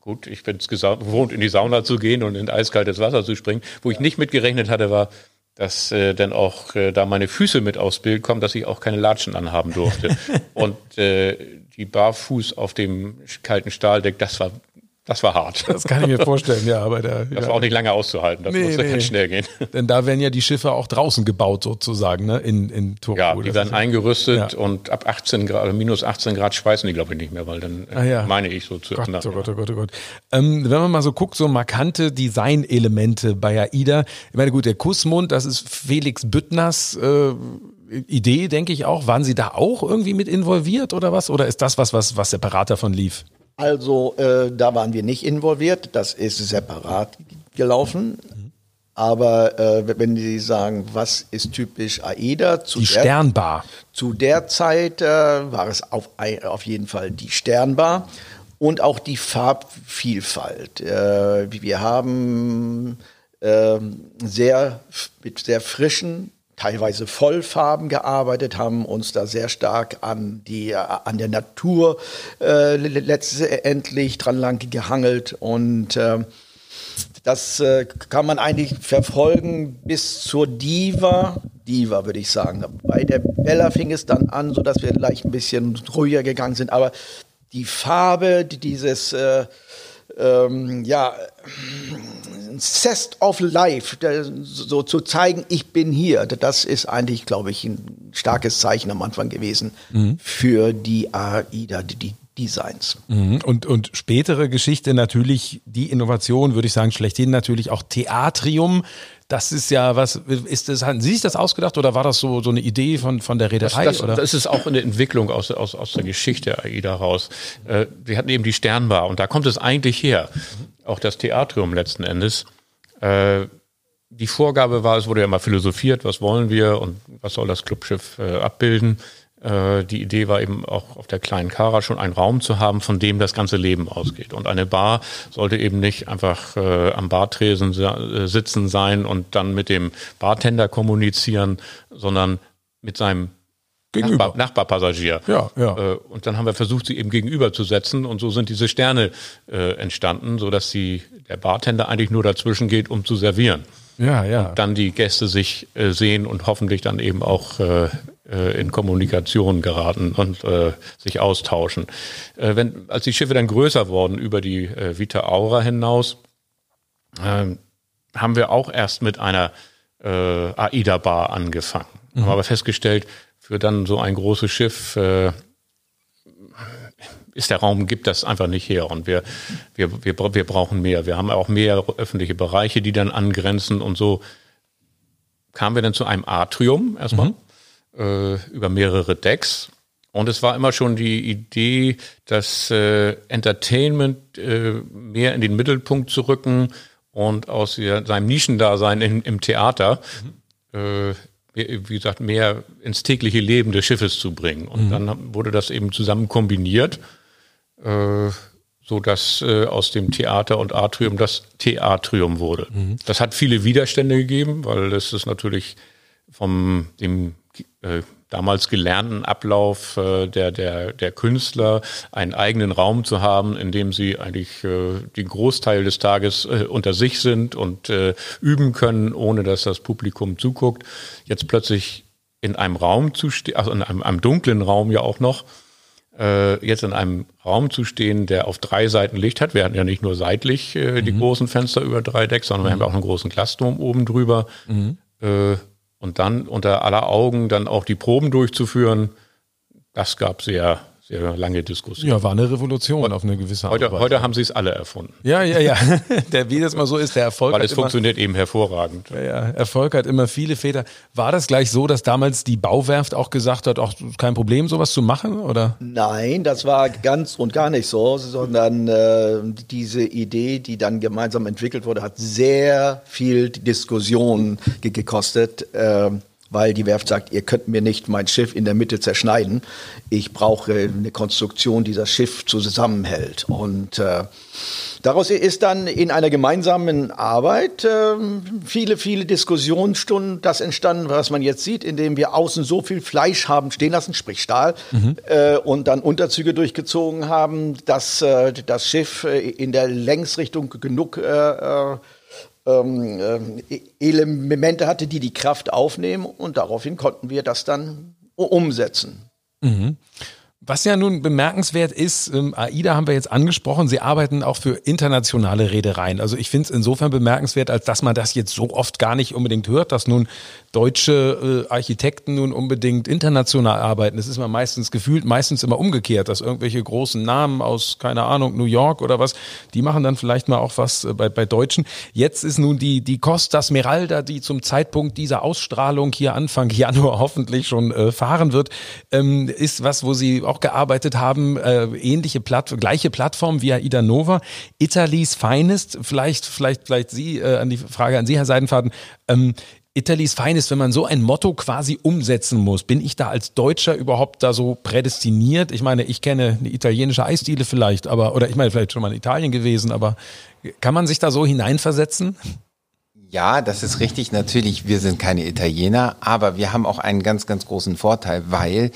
gut, ich bin es gewohnt, in die Sauna zu gehen und in eiskaltes Wasser zu springen. Wo ich nicht mitgerechnet hatte, war, dass äh, dann auch da äh, meine Füße mit aufs Bild kommen, dass ich auch keine Latschen anhaben durfte. und äh, die barfuß auf dem kalten Stahldeck, das war das war hart. das kann ich mir vorstellen, ja, aber der, Das ja. war auch nicht lange auszuhalten. Das Nee, musste nee. ganz schnell gehen. Denn da werden ja die Schiffe auch draußen gebaut, sozusagen, ne? In, in Togo. Ja, die werden eingerüstet Ja. und ab 18 Grad, also minus 18 Grad schweißen die, glaube ich, nicht mehr, weil dann Ah, ja. meine ich so zu Gott, erinnern. oh Gott, oh Gott, oh Gott. Ähm, wenn man mal so guckt, so markante Designelemente bei AIDA. Ich meine, gut, der Kussmund, das ist Felix Büttners äh, Idee, denke ich auch. Waren Sie da auch irgendwie mit involviert oder was? Oder ist das was, was, was separat davon lief? Also äh, da waren wir nicht involviert, das ist separat gelaufen. Aber äh, wenn Sie sagen, was ist typisch AIDA, zu Die der, Sternbar. zu der Zeit äh, war es auf, auf jeden Fall die Sternbar und auch die Farbvielfalt. Äh, wir haben ähm, sehr mit sehr frischen, teilweise Vollfarben gearbeitet, haben uns da sehr stark an die äh, an der Natur äh, letztendlich dran lang gehangelt und ähm, das äh, kann man eigentlich verfolgen bis zur Diva. Diva würde ich sagen. Bei der Bella fing es dann an, so dass wir leicht ein bisschen ruhiger gegangen sind. Aber die Farbe, die, dieses äh, ähm, ja Zest of Life, so zu zeigen, ich bin hier, das ist eigentlich, glaube ich, ein starkes Zeichen am Anfang gewesen für die AIDA, die, die Designs. Mhm. Und, und spätere Geschichte natürlich, die Innovation, würde ich sagen, schlechthin natürlich auch Theatrium. Das ist ja was, ist das, hatten Sie sich das ausgedacht oder war das so, so eine Idee von, von der Reederei? Das, oder? das ist auch eine Entwicklung aus, aus, aus der Geschichte AIDA raus. Äh, wir hatten eben die Sternbar und da kommt es eigentlich her. Auch das Theatrium letzten Endes. Äh, die Vorgabe war, es wurde ja mal philosophiert, was wollen wir und was soll das Clubschiff äh, abbilden. Äh, die Idee war eben auch auf der kleinen Kara schon einen Raum zu haben, von dem das ganze Leben ausgeht. Und eine Bar sollte eben nicht einfach äh, am Bartresen äh, sitzen sein und dann mit dem Bartender kommunizieren, sondern mit seinem Gegenüber. Nachbar, Nachbarpassagier. Ja, ja. Äh, Und dann haben wir versucht, sie eben gegenüberzusetzen und so sind diese Sterne äh, entstanden, so dass die, der Bartender eigentlich nur dazwischen geht, um zu servieren. Ja, ja. Dann die Gäste sich äh, sehen und hoffentlich dann eben auch äh, äh, in Kommunikation geraten und äh, sich austauschen. Äh, wenn, als die Schiffe dann größer wurden über die äh, Vita Aura hinaus, ähm, haben wir auch erst mit einer AIDA-Bar angefangen. Haben aber festgestellt, für dann so ein großes Schiff ist der Raum, gibt das einfach nicht her. Und wir, wir, wir, wir brauchen mehr. Wir haben auch mehr öffentliche Bereiche, die dann angrenzen. Und so kamen wir dann zu einem Atrium erstmal äh, über mehrere Decks. Und es war immer schon die Idee, das äh, Entertainment äh, mehr in den Mittelpunkt zu rücken und aus ihr- seinem Nischendasein im, im Theater, äh, wie wie gesagt, mehr ins tägliche Leben des Schiffes zu bringen. Und dann wurde das eben zusammen kombiniert, äh, so dass äh, aus dem Theater und Atrium das Theatrium wurde. Das hat viele Widerstände gegeben, weil es ist natürlich vom dem äh, damals gelernten Ablauf äh, der, der, der Künstler, einen eigenen Raum zu haben, in dem sie eigentlich äh, den Großteil des Tages äh, unter sich sind und äh, üben können, ohne dass das Publikum zuguckt. Jetzt plötzlich in einem Raum zu stehen, also in einem, einem dunklen Raum ja auch noch, äh, jetzt in einem Raum zu stehen, der auf drei Seiten Licht hat. Wir hatten ja nicht nur seitlich äh, die mhm. großen Fenster über drei Decks, sondern mhm. wir haben auch einen großen Glasdom oben drüber. Mhm. Äh, und dann unter aller Augen dann auch die Proben durchzuführen, das gab sehr sehr lange Diskussion. Ja, war eine Revolution heute, auf eine gewisse Art. Heute, heute haben sie es alle erfunden. Ja, ja, ja. Der, wie das mal so ist, der Erfolg. Weil es funktioniert immer, eben hervorragend. Ja, ja, Erfolg hat immer viele Väter. War das gleich so, dass damals die Bauwerft auch gesagt hat, auch kein Problem, sowas zu machen, oder? Nein, das war ganz und gar nicht so, sondern äh, diese Idee, die dann gemeinsam entwickelt wurde, hat sehr viel Diskussion gekostet. Äh, weil die Werft sagt, ihr könnt mir nicht mein Schiff in der Mitte zerschneiden. Ich brauche eine Konstruktion, die das Schiff zusammenhält. Und äh, daraus ist dann in einer gemeinsamen Arbeit äh, viele, viele Diskussionsstunden das entstanden, was man jetzt sieht, indem wir außen so viel Fleisch haben stehen lassen, sprich Stahl, mhm. äh, und dann Unterzüge durchgezogen haben, dass äh, das Schiff äh, in der Längsrichtung genug äh, äh ähm, äh, Elemente hatte, die die Kraft aufnehmen und daraufhin konnten wir das dann umsetzen. Mhm. Was ja nun bemerkenswert ist, ähm, AIDA haben wir jetzt angesprochen, sie arbeiten auch für internationale Reedereien. Also ich finde es insofern bemerkenswert, als dass man das jetzt so oft gar nicht unbedingt hört, dass nun deutsche äh, Architekten nun unbedingt international arbeiten. Das ist man meistens gefühlt, meistens immer umgekehrt, dass irgendwelche großen Namen aus, keine Ahnung, New York oder was, die machen dann vielleicht mal auch was äh, bei, bei Deutschen. Jetzt ist nun die, die Costa Smeralda, die zum Zeitpunkt dieser Ausstrahlung hier Anfang Januar hoffentlich schon äh, fahren wird, ähm, ist was, wo sie auch gearbeitet haben, äh, ähnliche Platt gleiche Plattform wie Ida Nova. Italy's Finest, vielleicht, vielleicht, vielleicht Sie, äh, an die Frage an Sie, Herr Seidenfaden. Ähm, Italy's Finest, wenn man so ein Motto quasi umsetzen muss, bin ich da als Deutscher überhaupt da so prädestiniert? Ich meine, ich kenne eine italienische Eisdiele vielleicht, aber, oder ich meine, vielleicht schon mal in Italien gewesen, aber kann man sich da so hineinversetzen? Ja, das ist richtig. Natürlich, wir sind keine Italiener, aber wir haben auch einen ganz, ganz großen Vorteil, weil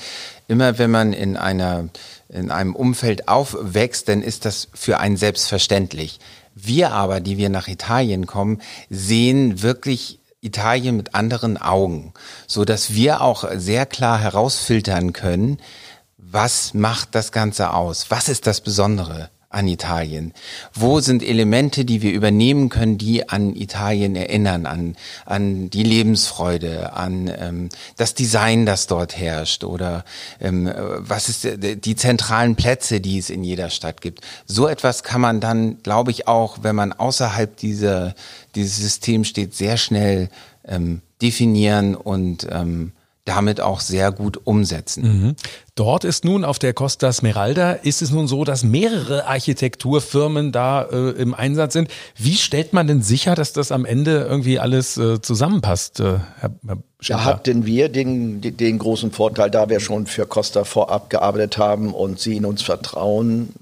immer wenn man in einer, in einem Umfeld aufwächst, dann ist das für einen selbstverständlich. Wir aber, die wir nach Italien kommen, sehen wirklich Italien mit anderen Augen, so dass wir auch sehr klar herausfiltern können, was macht das Ganze aus? Was ist das Besondere? An Italien? Wo sind Elemente, die wir übernehmen können, die an Italien erinnern, an, an die Lebensfreude, an ähm, das Design, das dort herrscht oder ähm, was ist die, die zentralen Plätze, die es in jeder Stadt gibt? So etwas kann man dann, glaube ich, auch, wenn man außerhalb dieser, dieses Systems steht, sehr schnell ähm, definieren und ähm, damit auch sehr gut umsetzen. Mhm. Dort ist nun auf der Costa Smeralda, ist es nun so, dass mehrere Architekturfirmen da äh, im Einsatz sind. Wie stellt man denn sicher, dass das am Ende irgendwie alles äh, zusammenpasst, äh, Herr, Herr Da hatten wir den, den großen Vorteil, da wir schon für Costa vorab gearbeitet haben und sie in uns Vertrauen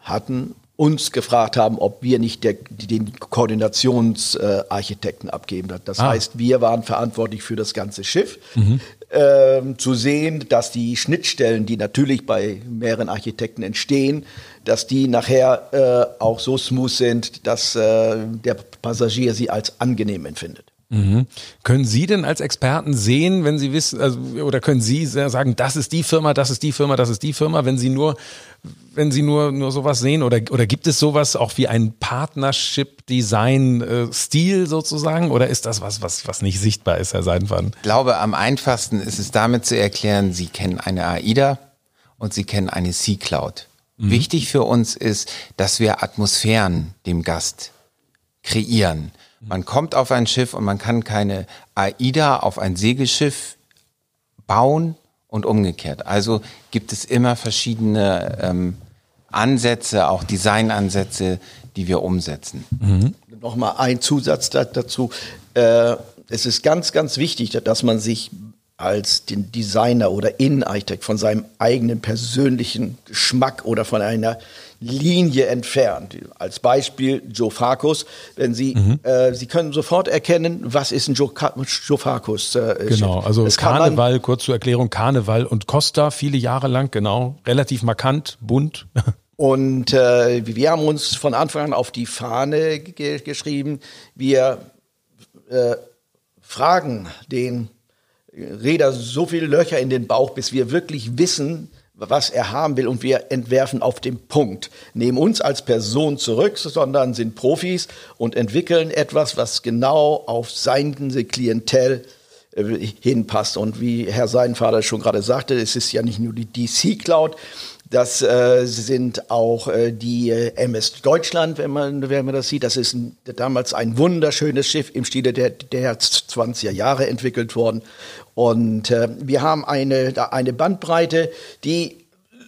hatten uns gefragt haben, ob wir nicht der, den Koordinationsarchitekten äh, abgeben. Das ah. heißt, wir waren verantwortlich für das ganze Schiff. Mhm. Ähm, zu sehen, dass die Schnittstellen, die natürlich bei mehreren Architekten entstehen, dass die nachher äh, auch so smooth sind, dass äh, der Passagier sie als angenehm empfindet. Mhm. Können Sie denn als Experten sehen, wenn Sie wissen, also, oder können Sie sagen, das ist die Firma, das ist die Firma, das ist die Firma, wenn Sie nur, wenn Sie nur, nur sowas sehen? Oder, oder gibt es sowas auch wie ein Partnership-Design-Stil sozusagen? Oder ist das was, was, was nicht sichtbar ist, Herr Seidenfaden? Ich glaube, am einfachsten ist es damit zu erklären, Sie kennen eine AIDA und Sie kennen eine C-Cloud. Mhm. Wichtig für uns ist, dass wir Atmosphären dem Gast kreieren. Man kommt auf ein Schiff und man kann keine AIDA auf ein Segelschiff bauen und umgekehrt. Also gibt es immer verschiedene ähm, Ansätze, auch Designansätze, die wir umsetzen. Mhm. Nochmal ein Zusatz dazu. Äh, es ist ganz, ganz wichtig, dass man sich als den Designer oder Innenarchitekt von seinem eigenen persönlichen Geschmack oder von einer Linie entfernt. Als Beispiel Joe Farkus, wenn Sie, mhm. äh, Sie können sofort erkennen, was ist ein Farkus. Äh, genau, also Karneval, kurz zur Erklärung, Karneval und Costa, viele Jahre lang, genau, relativ markant, bunt. Und äh, wir haben uns von Anfang an auf die Fahne ge geschrieben, wir äh, fragen den Räder so viele Löcher in den Bauch, bis wir wirklich wissen, was er haben will und wir entwerfen auf dem Punkt. Nehmen uns als Person zurück, sondern sind Profis und entwickeln etwas, was genau auf seine Klientel äh, hinpasst. Und wie Herr Seidenvater schon gerade sagte, es ist ja nicht nur die DC Cloud, das äh, sind auch äh, die äh, MS Deutschland, wenn man, wenn man das sieht. Das ist ein, damals ein wunderschönes Schiff im Stile der, der 20er Jahre entwickelt worden. Und äh, wir haben eine, eine Bandbreite, die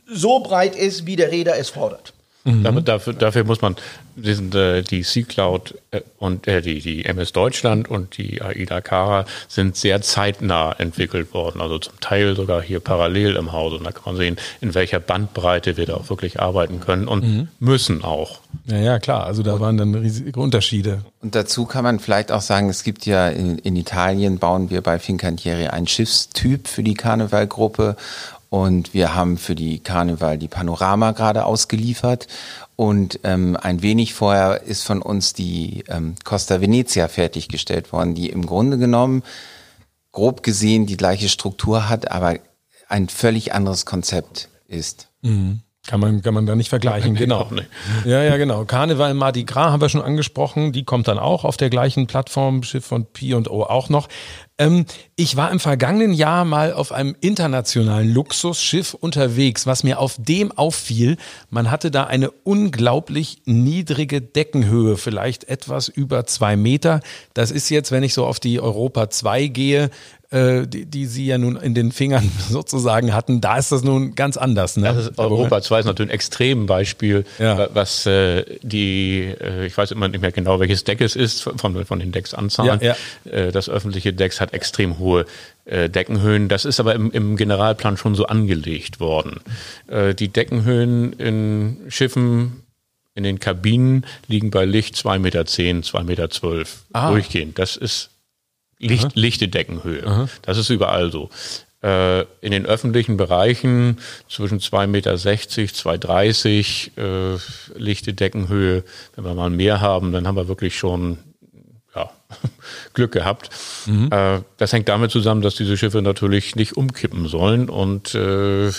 so breit ist, wie der Räder es fordert. Mhm. Dafür, dafür, muss man diesen, äh, die C-Cloud äh, und äh, die, die MS Deutschland und die AIDA Cara sind sehr zeitnah entwickelt worden, also zum Teil sogar hier parallel im Hause. Und da kann man sehen, in welcher Bandbreite wir da auch wirklich arbeiten können und mhm. müssen auch. Ja, ja, klar. Also da waren dann riesige Unterschiede. Und dazu kann man vielleicht auch sagen, es gibt ja in, in Italien bauen wir bei Fincantieri einen Schiffstyp für die Karnevalgruppe und wir haben für die Karneval die Panorama gerade ausgeliefert. Und ähm, ein wenig vorher ist von uns die ähm, Costa Venezia fertiggestellt worden, die im Grunde genommen grob gesehen die gleiche Struktur hat, aber ein völlig anderes Konzept ist. Mhm. Kann man, kann man da nicht vergleichen, genau. Ja, ja, genau. Karneval Mardi Gras haben wir schon angesprochen. Die kommt dann auch auf der gleichen Plattform, Schiff von P&O auch noch. Ähm, ich war im vergangenen Jahr mal auf einem internationalen Luxusschiff unterwegs. Was mir auf dem auffiel, man hatte da eine unglaublich niedrige Deckenhöhe, vielleicht etwas über zwei Meter. Das ist jetzt, wenn ich so auf die Europa 2 gehe, äh, die, die Sie ja nun in den Fingern sozusagen hatten, da ist das nun ganz anders. Ne? Ist, Europa 2 ist natürlich ein Extrembeispiel, ja. was äh, die, äh, ich weiß immer nicht mehr genau, welches Deck es ist, von, von den Decksanzahlen. Ja, ja. Äh, das öffentliche Deck hat extrem hohe äh, Deckenhöhen. Das ist aber im, im Generalplan schon so angelegt worden. Die Deckenhöhen in Schiffen in den Kabinen liegen bei Licht 2,10 Meter, 2,12 Meter ah. durchgehend. Das ist Licht, lichte Deckenhöhe. Aha. Das ist überall so. Äh, in den öffentlichen Bereichen zwischen 2,60 Meter, 2,30 äh, lichte Deckenhöhe. Wenn wir mal mehr haben, dann haben wir wirklich schon ja, Glück gehabt. Mhm. Äh, das hängt damit zusammen, dass diese Schiffe natürlich nicht umkippen sollen und äh,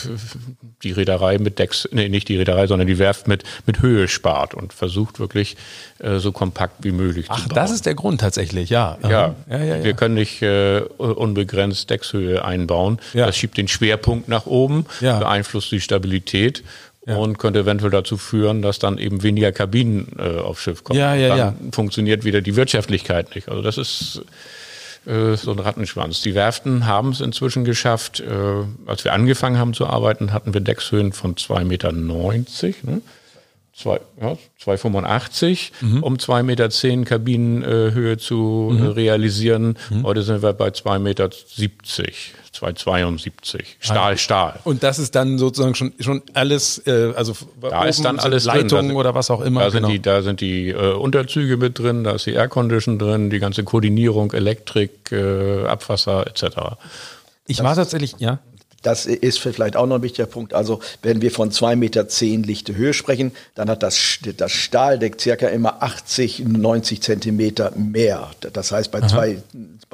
die Reederei mit Decks, nee, nicht die Reederei, sondern die Werft mit, mit Höhe spart und versucht wirklich äh, so kompakt wie möglich Ach, zu bauen. das ist der Grund tatsächlich, ja. Ja, ja, ja, ja. wir können nicht äh, unbegrenzt Deckshöhe einbauen. Das schiebt den Schwerpunkt nach oben, beeinflusst die Stabilität ja. und könnte eventuell dazu führen, dass dann eben weniger Kabinen äh, aufs Schiff kommen. Ja, ja, dann ja. funktioniert wieder die Wirtschaftlichkeit nicht. Also das ist äh, so ein Rattenschwanz. Die Werften haben es inzwischen geschafft. Äh, als wir angefangen haben zu arbeiten, hatten wir Deckshöhen von 2,90 Meter. Ne? Zwei, ja, 2,85, mhm. um 2,10 Meter zehn Kabinenhöhe zu mhm. realisieren. Mhm. Heute sind wir bei 2,70 Meter. 272. Stahl, ah, Stahl. Und das ist dann sozusagen schon, schon alles, äh, also da ist dann alles Leitungen oder was auch immer. Da sind genau. die, da sind die äh, Unterzüge mit drin, da ist die Aircondition drin, die ganze Koordinierung, Elektrik, äh, Abwasser etc. Ich das war tatsächlich, ja. Das ist vielleicht auch noch ein wichtiger Punkt. Also wenn wir von 2,10 Meter lichte Höhe sprechen, dann hat das, das Stahldeck circa immer 80, 90 Zentimeter mehr. Das heißt, bei zwei,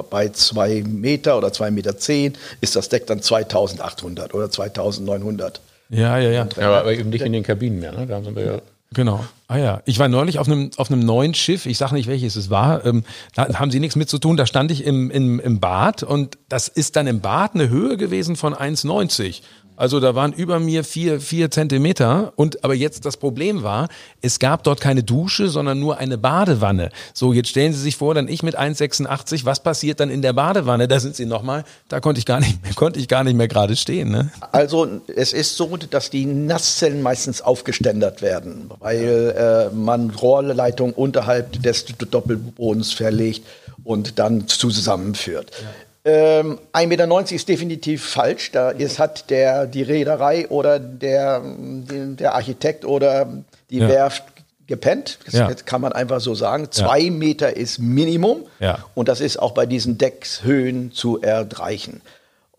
bei zwei Meter oder 2,10 Meter zehn ist das Deck dann 2800 oder 2900. Ja, ja, ja. ja aber eben nicht in den Kabinen mehr. Ne? Da sind wir ja Genau. Ah ja, ich war neulich auf einem auf einem neuen Schiff. Ich sage nicht welches es war. Ähm, da haben Sie nichts mit zu tun. Da stand ich im, im im Bad und das ist dann im Bad eine Höhe gewesen von 1,90. Also da waren über mir vier, vier Zentimeter. Und aber jetzt das Problem war, es gab dort keine Dusche, sondern nur eine Badewanne. So, jetzt stellen Sie sich vor, dann ich mit 1,86, was passiert dann in der Badewanne? Da sind Sie nochmal, da konnte ich gar nicht mehr, konnte ich gar nicht mehr gerade stehen. Ne? Also es ist so, dass die Nasszellen meistens aufgeständert werden, weil äh, man Rohrleitungen unterhalb des Doppelbodens verlegt und dann zusammenführt. Ja. Ähm, 1,90 Meter ist definitiv falsch. Da ist, hat der, die Reederei oder der, der Architekt oder die ja. Werft gepennt. Das ja. kann man einfach so sagen. Zwei ja. Meter ist Minimum. Ja. Und das ist auch bei diesen Deckshöhen zu erreichen.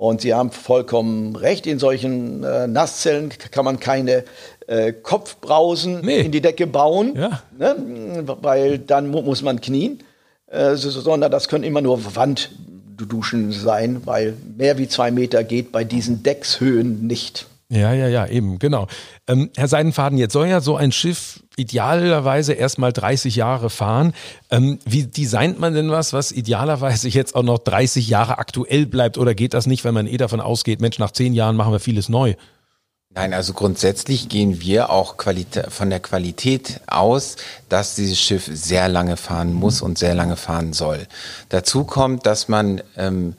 Und Sie haben vollkommen recht, in solchen äh, Nasszellen kann man keine äh, Kopfbrausen nee. in die Decke bauen, ja. ne? weil dann mu muss man knien, äh, sondern das können immer nur Wand, Duschen sein, weil mehr wie zwei Meter geht bei diesen Deckshöhen nicht. Ja, ja, ja, eben, genau. Ähm, Herr Seidenfaden, jetzt soll ja so ein Schiff idealerweise erstmal 30 Jahre fahren. Ähm, wie designt man denn was, was idealerweise jetzt auch noch 30 Jahre aktuell bleibt? Oder geht das nicht, wenn man eh davon ausgeht, Mensch, nach zehn Jahren machen wir vieles neu? Nein, also grundsätzlich gehen wir auch von der Qualität aus, dass dieses Schiff sehr lange fahren muss und sehr lange fahren soll. Dazu kommt, dass man ähm,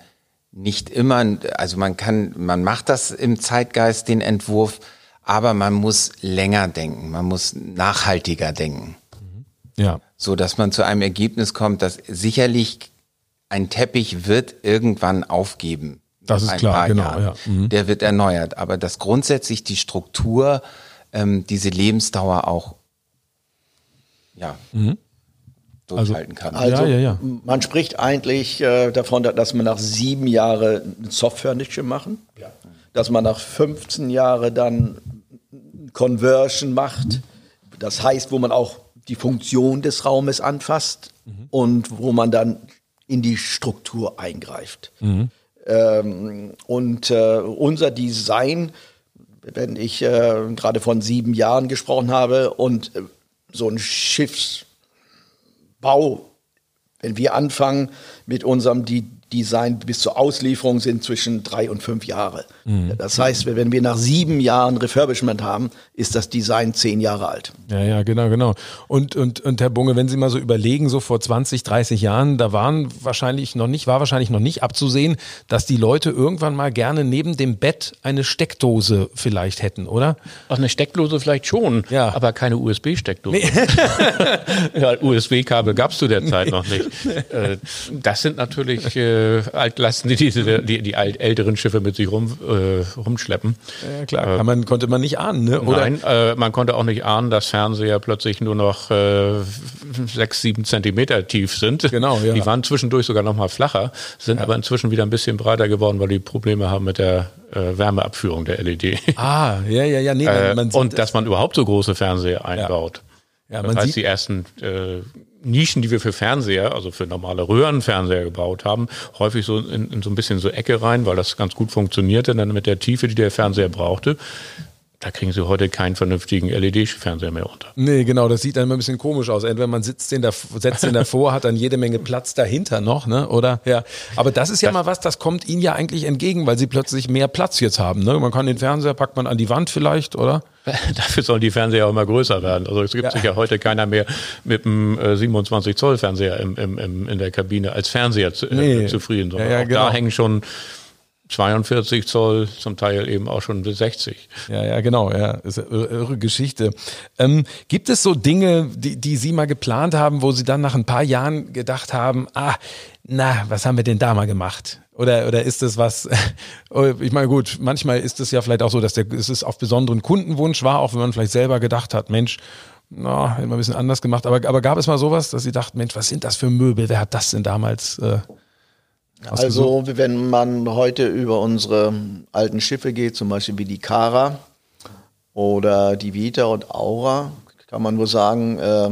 nicht immer, also man kann, man macht das im Zeitgeist, den Entwurf, aber man muss länger denken, man muss nachhaltiger denken. Ja. So dass man zu einem Ergebnis kommt, dass sicherlich ein Teppich wird irgendwann aufgeben. Das ist klar, genau. Ja. Mhm. Der wird erneuert, aber dass grundsätzlich die Struktur ähm, diese Lebensdauer auch ja, mhm durchhalten kann. Also ja, ja, ja. man spricht eigentlich äh, davon, dass man nach sieben Jahren ein Soft-Furniture machen, ja. dass man nach 15 Jahren dann Conversion macht. Das heißt, wo man auch die Funktion des Raumes anfasst mhm. und wo man dann in die Struktur eingreift. Mhm. Ähm, und äh, unser Design, wenn ich äh, gerade von sieben Jahren gesprochen habe und äh, so ein Schiffs Bau, wenn wir anfangen mit unserem Design bis zur Auslieferung sind zwischen drei und fünf Jahre. Mhm. Das heißt, wenn wir nach sieben Jahren Refurbishment haben, ist das Design zehn Jahre alt. Ja, ja, genau, genau. Und, und, und Herr Bunge, wenn Sie mal so überlegen, so vor 20, 30 Jahren, da waren wahrscheinlich noch nicht, war wahrscheinlich noch nicht abzusehen, dass die Leute irgendwann mal gerne neben dem Bett eine Steckdose vielleicht hätten, oder? Ach, eine Steckdose vielleicht schon, ja. aber keine USB-Steckdose. Nee. ja, USB-Kabel gab es zu der Zeit noch nicht. Äh, das sind natürlich äh, Altlasten, die, die, die, die älteren Schiffe mit sich rum äh, rumschleppen. Ja, klar, äh, man, konnte man nicht ahnen, ne? Oder? Nein, äh, man konnte auch nicht ahnen, dass Fernseher plötzlich nur noch äh, sechs, sieben Zentimeter tief sind. Genau, ja. Die waren zwischendurch sogar noch mal flacher, sind ja. aber inzwischen wieder ein bisschen breiter geworden, weil die Probleme haben mit der äh, Wärmeabführung der LED. Ah, ja, ja, ja. Nee, man, man äh, und dass man überhaupt so große Fernseher einbaut. Ja. Ja, das heißt, die ersten äh, Nischen, die wir für Fernseher, also für normale Röhrenfernseher gebaut haben, häufig so in, in so ein bisschen so Ecke rein, weil das ganz gut funktionierte, dann mit der Tiefe, die der Fernseher brauchte. Da kriegen sie heute keinen vernünftigen LED-Fernseher mehr unter. Nee, genau, das sieht dann immer ein bisschen komisch aus. Entweder man sitzt den da, setzt den davor, hat dann jede Menge Platz dahinter noch, ne? Oder? Ja. Aber das ist ja das mal was, das kommt ihnen ja eigentlich entgegen, weil sie plötzlich mehr Platz jetzt haben. Ne? Man kann den Fernseher, packt man an die Wand vielleicht, oder? Dafür sollen die Fernseher auch immer größer werden. Also es gibt ja. sich ja heute keiner mehr mit einem 27 äh, Zoll Fernseher im, im, im, in der Kabine als Fernseher zu, äh, nee. äh, zufrieden, sondern ja, ja, genau. da hängen schon 42 Zoll, zum Teil eben auch schon bis 60. Ja, ja, genau, ja, ist eine irre Geschichte. Ähm, gibt es so Dinge, die, die Sie mal geplant haben, wo Sie dann nach ein paar Jahren gedacht haben, ah, na, was haben wir denn da mal gemacht? Oder, oder ist das was, ich meine, gut, manchmal ist es ja vielleicht auch so, dass der, es auf besonderen Kundenwunsch war, auch wenn man vielleicht selber gedacht hat, Mensch, na, hätten wir ein bisschen anders gemacht. Aber, aber gab es mal sowas, dass Sie dachten, Mensch, was sind das für Möbel? Wer hat das denn damals äh, also wenn man heute über unsere alten Schiffe geht, zum Beispiel wie die Kara oder die Vita und Aura, kann man nur sagen, äh,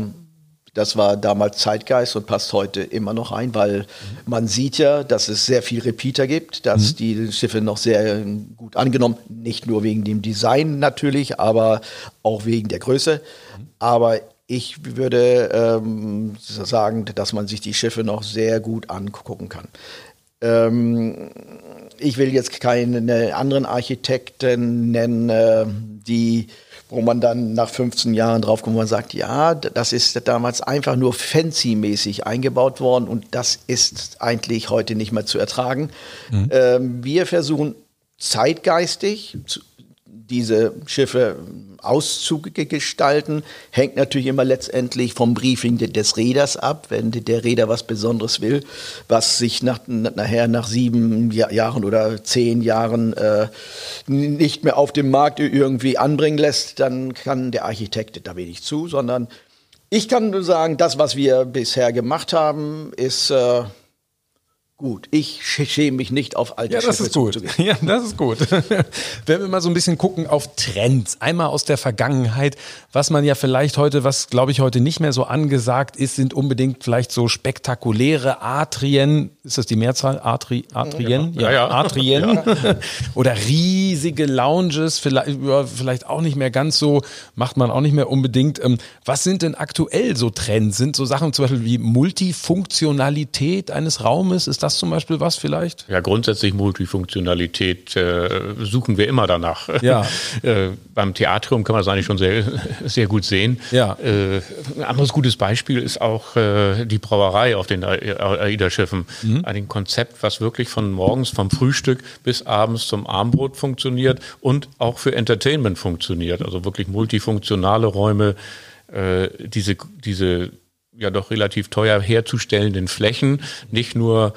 das war damals Zeitgeist und passt heute immer noch ein, weil man sieht ja, dass es sehr viel Repeater gibt, dass mhm. die Schiffe noch sehr gut angenommen, nicht nur wegen dem Design natürlich, aber auch wegen der Größe. Mhm. Aber ich würde ähm, sagen, dass man sich die Schiffe noch sehr gut angucken kann. Ähm, ich will jetzt keine anderen Architekten nennen, äh, die wo man dann nach 15 Jahren draufkommt, man sagt, ja, das ist damals einfach nur fancy-mäßig eingebaut worden und das ist eigentlich heute nicht mehr zu ertragen. Mhm. Ähm, wir versuchen zeitgeistig diese Schiffe auszugestalten, hängt natürlich immer letztendlich vom Briefing des Räders ab. Wenn der Räder was Besonderes will, was sich nach, nachher nach sieben Jahren oder zehn Jahren äh, nicht mehr auf dem Markt irgendwie anbringen lässt, dann kann der Architekt da wenig zu, sondern ich kann nur sagen, das, was wir bisher gemacht haben, ist äh, gut. Ich schäme mich nicht auf alte Ja, das Schiffe ist gut. Ja, das ist gut. Wenn wir mal so ein bisschen gucken auf Trends, einmal aus der Vergangenheit, was man ja vielleicht heute, was glaube ich heute nicht mehr so angesagt ist, sind unbedingt vielleicht so spektakuläre Atrien, ist das die Mehrzahl? Atri, Atrien? Ja, ja. Atrien. Oder riesige Lounges, vielleicht, ja, vielleicht auch nicht mehr ganz so, macht man auch nicht mehr unbedingt. Ähm, Was sind denn aktuell so Trends? Sind so Sachen zum Beispiel wie Multifunktionalität eines Raumes? Ist das zum Beispiel was vielleicht? Ja, grundsätzlich Multifunktionalität äh, suchen wir immer danach. Ja. äh, beim Theatrium kann man das eigentlich schon sehr, sehr gut sehen. Ja. Äh, ein anderes gutes Beispiel ist auch äh, die Brauerei auf den AIDA-Schiffen. Ein Konzept, was wirklich von morgens vom Frühstück bis abends zum Armbrot funktioniert und auch für Entertainment funktioniert. Also wirklich multifunktionale Räume, äh, diese, diese ja doch relativ teuer herzustellenden Flächen, nicht nur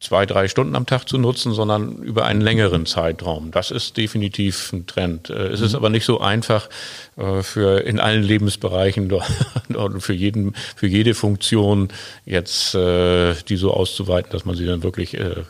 zwei, drei Stunden am Tag zu nutzen, sondern über einen längeren Zeitraum. Das ist definitiv ein Trend. Äh, Es ist aber nicht so einfach äh, für in allen Lebensbereichen dort- dort für jeden, für jede Funktion jetzt äh, die so auszuweiten, dass man sie dann wirklich äh,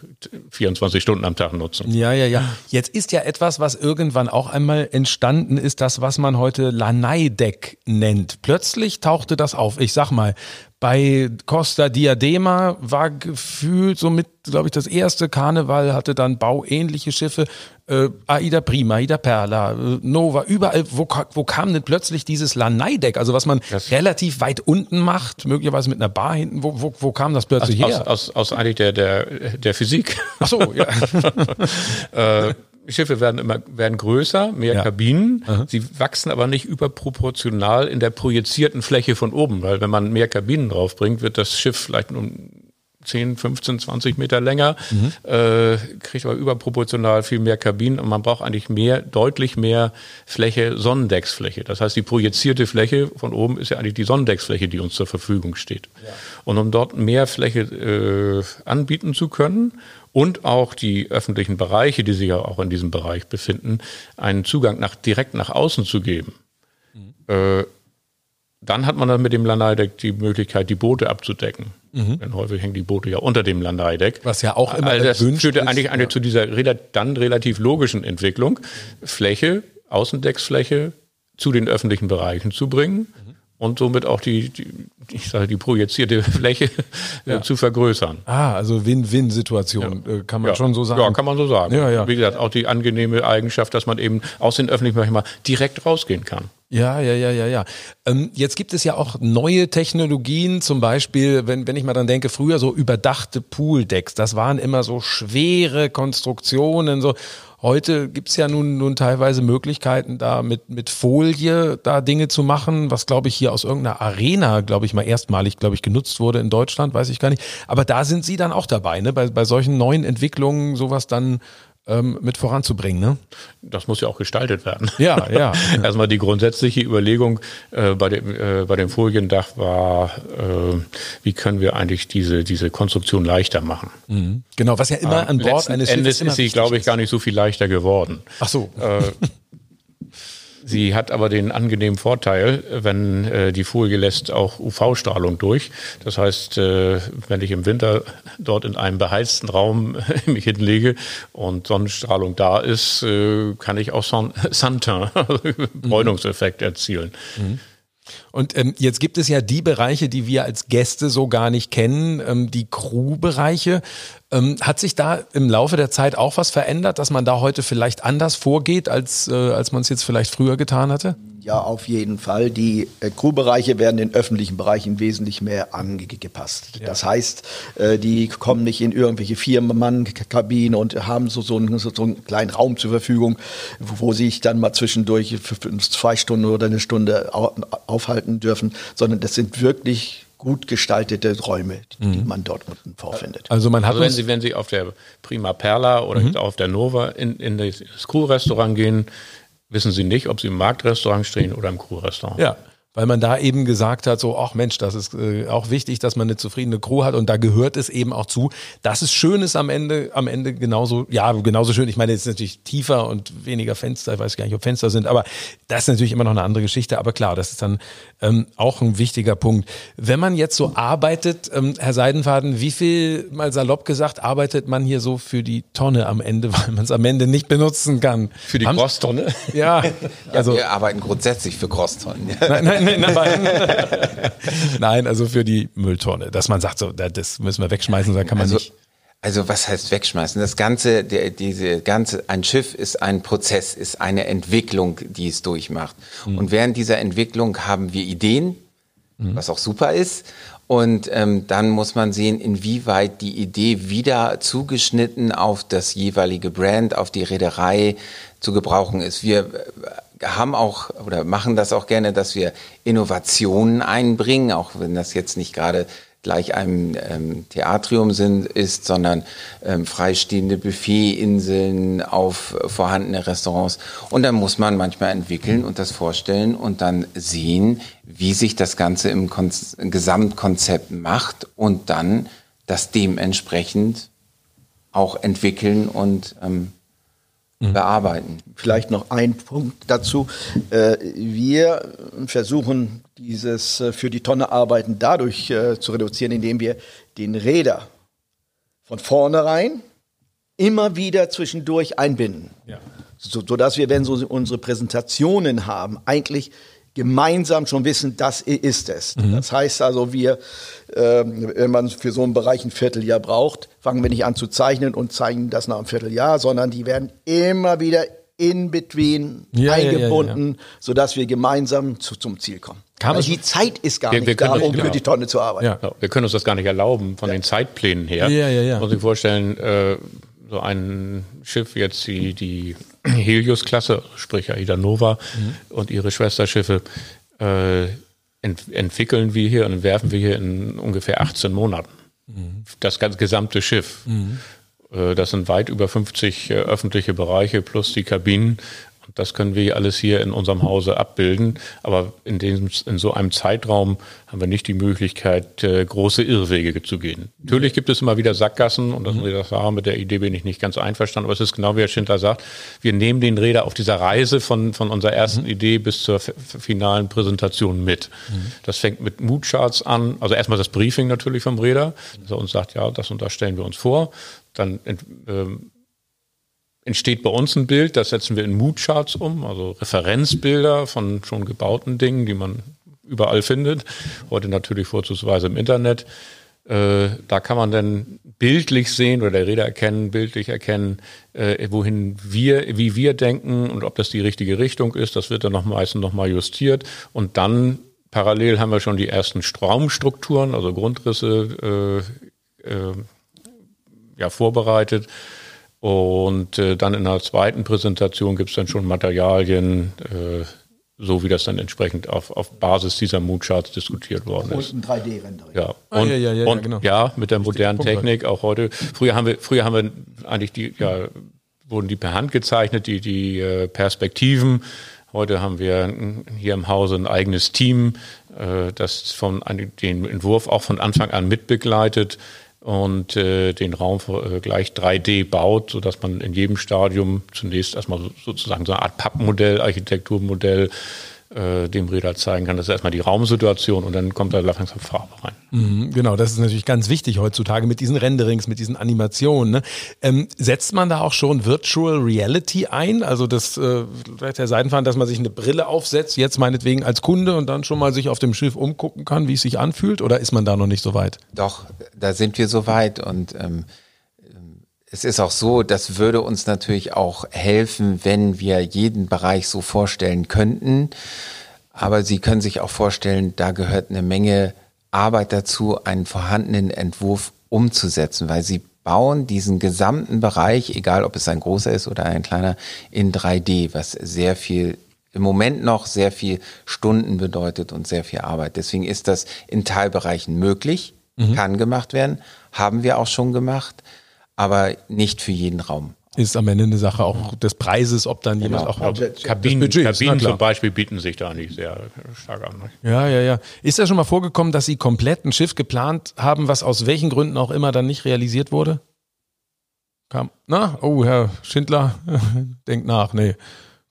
24 Stunden am Tag nutzen. Ja, ja, ja. Jetzt ist ja etwas, was irgendwann auch einmal entstanden ist, das, was man heute Lanai-Deck nennt. Plötzlich tauchte das auf. Ich sag mal, bei Costa Diadema war gefühlt somit, glaube ich, das erste Karneval hatte dann bauähnliche Schiffe. Äh, Aida Prima, Aida Perla, äh, Nova, überall, wo, wo kam denn plötzlich dieses Lanai-Deck? Also was man Das- relativ weit unten macht, möglicherweise mit einer Bar hinten, wo, wo, wo kam das plötzlich Aus, her? aus, aus eigentlich der, der, der Physik. Ach so, ja. Äh, Schiffe werden immer werden größer, mehr Ja. Kabinen. Sie wachsen aber nicht überproportional in der projizierten Fläche von oben, weil wenn man mehr Kabinen draufbringt, wird das Schiff vielleicht um 10, 15, 20 Meter länger, äh, kriegt aber überproportional viel mehr Kabinen und man braucht eigentlich mehr, deutlich mehr Fläche, Sonnendecksfläche. Das heißt, die projizierte Fläche von oben ist ja eigentlich die Sonnendecksfläche, die uns zur Verfügung steht. Und um dort mehr Fläche äh, anbieten zu können und auch die öffentlichen Bereiche, die sich ja auch in diesem Bereich befinden, einen Zugang nach, direkt nach außen zu geben. Äh, dann hat man dann mit dem Lanai-Deck die Möglichkeit, die Boote abzudecken. Denn häufig hängen die Boote ja unter dem Lanai-Deck. Was ja auch immer also das führte ist, eigentlich eine, ja. zu dieser dann relativ logischen Entwicklung, Fläche, Außendecksfläche zu den öffentlichen Bereichen zu bringen und somit auch die, die ich sage, die projizierte Fläche äh, zu vergrößern. Ah, also Win-Win-Situation, äh, kann man Ja. schon so sagen. Ja, kann man so sagen. Ja, ja. Wie gesagt, auch die angenehme Eigenschaft, dass man eben aus den öffentlichen Bereichen mal direkt rausgehen kann. Ja, ja, ja, ja, ja. Ähm, jetzt gibt es ja auch neue Technologien, zum Beispiel, wenn, wenn ich mal dran denke, früher so überdachte Pooldecks, das waren immer so schwere Konstruktionen, so. Heute gibt's ja nun, nun teilweise Möglichkeiten, da mit, mit Folie da Dinge zu machen, was glaube ich hier aus irgendeiner Arena, glaube ich mal erstmalig, glaube ich, genutzt wurde in Deutschland, weiß ich gar nicht. Aber da sind Sie dann auch dabei, ne? Bei, bei solchen neuen Entwicklungen sowas dann ähm, mit voranzubringen, ne? Das muss ja auch gestaltet werden. Ja, ja. Erstmal die grundsätzliche Überlegung äh, bei, dem, äh, bei dem Foliendach war, äh, wie können wir eigentlich diese, diese Konstruktion leichter machen. Genau, was ja immer an Bord eines Endes immer ist sie, glaube ich, ist. gar nicht so viel leichter geworden. Ach so. Sie hat aber den angenehmen Vorteil, wenn äh, die Folie lässt auch UV-Strahlung durch. Das heißt, äh, wenn ich im Winter dort in einem beheizten Raum mich hinlege und Sonnenstrahlung da ist, äh, kann ich auch Son Suntan, also Bräunungseffekt erzielen. Und ähm, jetzt gibt es ja die Bereiche, die wir als Gäste so gar nicht kennen, ähm, die Crew-Bereiche. Ähm, hat sich da im Laufe der Zeit auch was verändert, dass man da heute vielleicht anders vorgeht, als, äh, als man es jetzt vielleicht früher getan hatte? Ja, auf jeden Fall. Die äh, Crewbereiche werden den öffentlichen Bereichen wesentlich mehr angepasst. Das heißt, äh, die kommen nicht in irgendwelche Vier-Mann-Kabinen und haben so, so, einen, so, einen kleinen Raum zur Verfügung, wo, wo sie sich dann mal zwischendurch für, zwei Stunden oder eine Stunde au aufhalten dürfen, sondern das sind wirklich gut gestaltete Räume, die, die man dort unten vorfindet. Also man hat Also wenn Sie, wenn Sie auf der Prima Perla oder jetzt auf der Nova in, in das Crew-Restaurant gehen, wissen Sie nicht, ob Sie im Marktrestaurant stehen oder im Crew-Restaurant. ja, weil man da eben gesagt hat, so, ach Mensch, das ist äh, auch wichtig, dass man eine zufriedene Crew hat und da gehört es eben auch zu, dass es schön ist am Ende, am Ende genauso, ja, genauso schön. Ich meine, es ist natürlich tiefer und weniger Fenster, ich weiß gar nicht, ob Fenster sind, aber das ist natürlich immer noch eine andere Geschichte. Aber klar, das ist dann ähm, auch ein wichtiger Punkt. Wenn man jetzt so arbeitet, ähm, Herr Seidenfaden, wie viel, mal salopp gesagt, arbeitet man hier so für die Tonne am Ende, weil man es am Ende nicht benutzen kann? Für die Grosstonne? Ja, also. Ja, wir arbeiten grundsätzlich für Crosstonnen. Nein, nein, nein, nein. nein, also für die Mülltonne, dass man sagt, so, das müssen wir wegschmeißen, da kann man also, nicht. Also was heißt wegschmeißen? Das ganze, der, diese ganze, ein Schiff ist ein Prozess, ist eine Entwicklung, die es durchmacht. Mhm. Und während dieser Entwicklung haben wir Ideen, mhm. was auch super ist. Und ähm, dann muss man sehen, inwieweit die Idee wieder zugeschnitten auf das jeweilige Brand, auf die Reederei zu gebrauchen ist. Wir haben auch oder machen das auch gerne, dass wir Innovationen einbringen, auch wenn das jetzt nicht gerade gleich einem ähm, Theatrium sind, ist, sondern ähm, freistehende Buffetinseln auf vorhandene Restaurants. Und dann muss man manchmal entwickeln und das vorstellen und dann sehen, wie sich das Ganze im Kon Gesamtkonzept macht und dann das dementsprechend auch entwickeln und ähm. Bearbeiten. Vielleicht noch ein Punkt dazu. Äh, wir versuchen dieses äh, für die Tonne arbeiten dadurch äh, zu reduzieren, indem wir den Räder von vornherein immer wieder zwischendurch einbinden. Ja. So, sodass wir, wenn so unsere Präsentationen haben, eigentlich gemeinsam schon wissen, das ist es. Mhm. Das heißt also, wir, äh, wenn man für so einen Bereich ein Vierteljahr braucht, fangen wir nicht an zu zeichnen und zeichnen das nach einem Vierteljahr, sondern die werden immer wieder in between ja, eingebunden, ja, ja, sodass wir gemeinsam zu, zum Ziel kommen. Weil die Zeit ist gar wir, nicht wir da, um für die Tonne zu arbeiten. Ja. wir können uns das gar nicht erlauben von den Zeitplänen her. Ja, ja, ja. Muss ich vorstellen, äh, so ein Schiff jetzt die, die Helios-Klasse, sprich Aida Nova mhm. und ihre Schwesterschiffe, äh, ent entwickeln wir hier und entwerfen wir hier in ungefähr 18 Monaten. Mhm. Das ganze gesamte Schiff. Mhm. Äh, das sind weit über 50 äh, öffentliche Bereiche plus die Kabinen. Das können wir alles hier in unserem Hause abbilden. Aber in, dem, in so einem Zeitraum haben wir nicht die Möglichkeit, äh, große Irrwege zu gehen. Natürlich gibt es immer wieder Sackgassen und das muss ich das sagen, mit der Idee bin ich nicht ganz einverstanden. Aber es ist genau wie Herr Schinter sagt, wir nehmen den Räder auf dieser Reise von, von unserer ersten mhm. Idee bis zur finalen Präsentation mit. Mhm. Das fängt mit Moodcharts an. Also erstmal das Briefing natürlich vom Räder, dass er uns sagt, ja, das und das stellen wir uns vor. Dann ähm, entsteht bei uns ein Bild, das setzen wir in Moodcharts um, also Referenzbilder von schon gebauten Dingen, die man überall findet. Heute natürlich vorzugsweise im Internet. Äh, da kann man dann bildlich sehen oder der Räder erkennen, bildlich erkennen, äh, wohin wir, wie wir denken und ob das die richtige Richtung ist. Das wird dann noch meistens nochmal justiert und dann parallel haben wir schon die ersten Raumstrukturen, also Grundrisse äh, äh ja, vorbereitet und äh, dann in der zweiten Präsentation gibt es dann schon Materialien, äh, so wie das dann entsprechend auf, auf Basis dieser Moodcharts diskutiert worden ist. Und ein 3D-Rendering. Ja. Ah, und, ja, ja, ja, und genau. ja, mit der modernen Technik auch heute. Früher haben wir, früher haben wir eigentlich die, ja, wurden die per Hand gezeichnet, die, die äh, Perspektiven. Heute haben wir hier im Hause ein eigenes Team, äh, das von den Entwurf auch von Anfang an mitbegleitet und äh, den Raum äh, gleich 3D baut, sodass man in jedem Stadium zunächst erstmal so, sozusagen so eine Art Pappmodell, Architekturmodell äh, dem Räder zeigen kann. Das ist erstmal die Raumsituation und dann kommt da langsam Farbe rein. Mhm, genau, das ist natürlich ganz wichtig heutzutage mit diesen Renderings, mit diesen Animationen. Ne? Ähm, setzt man da auch schon Virtual Reality ein? Also das, äh, vielleicht der Seitenfahren, dass man sich eine Brille aufsetzt, jetzt meinetwegen als Kunde und dann schon mal sich auf dem Schiff umgucken kann, wie es sich anfühlt? Oder ist man da noch nicht so weit? Doch, da sind wir so weit und ähm, es ist auch so, das würde uns natürlich auch helfen, wenn wir jeden Bereich so vorstellen könnten. Aber Sie können sich auch vorstellen, da gehört eine Menge Arbeit dazu, einen vorhandenen Entwurf umzusetzen, weil Sie bauen diesen gesamten Bereich, egal ob es ein großer ist oder ein kleiner, in 3D, was sehr viel im Moment noch sehr viel Stunden bedeutet und sehr viel Arbeit. Deswegen ist das in Teilbereichen möglich, mhm. kann gemacht werden, haben wir auch schon gemacht aber nicht für jeden Raum. ist am Ende eine Sache auch des Preises, ob dann jemand Genau. auch Also, Kabinen, Budgets, na Kabinen zum Beispiel bieten sich da nicht sehr stark an. Ne? Ja, ja, ja. Ist das schon mal vorgekommen, dass Sie komplett ein Schiff geplant haben, was aus welchen Gründen auch immer dann nicht realisiert wurde? Kam, na, oh, Herr Schindler, denkt nach, nee,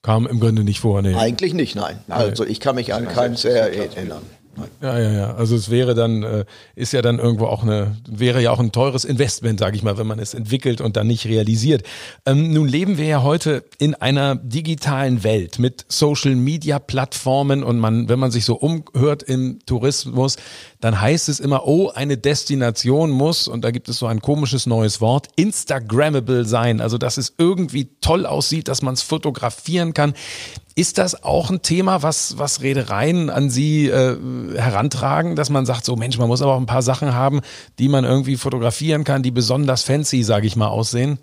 kam im Grunde nicht vor, nee. Eigentlich nicht, nein. Also ich kann mich an keins erinnern. Ja, ja, ja. Also es wäre dann, äh, ist ja dann irgendwo auch eine, wäre ja auch ein teures Investment, sage ich mal, wenn man es entwickelt und dann nicht realisiert. Ähm, nun leben wir ja heute in einer digitalen Welt mit Social Media Plattformen und man, wenn man sich so umhört im Tourismus, dann heißt es immer, oh, eine Destination muss, und da gibt es so ein komisches neues Wort, Instagrammable sein. Also dass es irgendwie toll aussieht, dass man es fotografieren kann. Ist das auch ein Thema, was, was Reedereien an Sie äh, herantragen, dass man sagt, so Mensch, man muss aber auch ein paar Sachen haben, die man irgendwie fotografieren kann, die besonders fancy, sage ich mal, aussehen?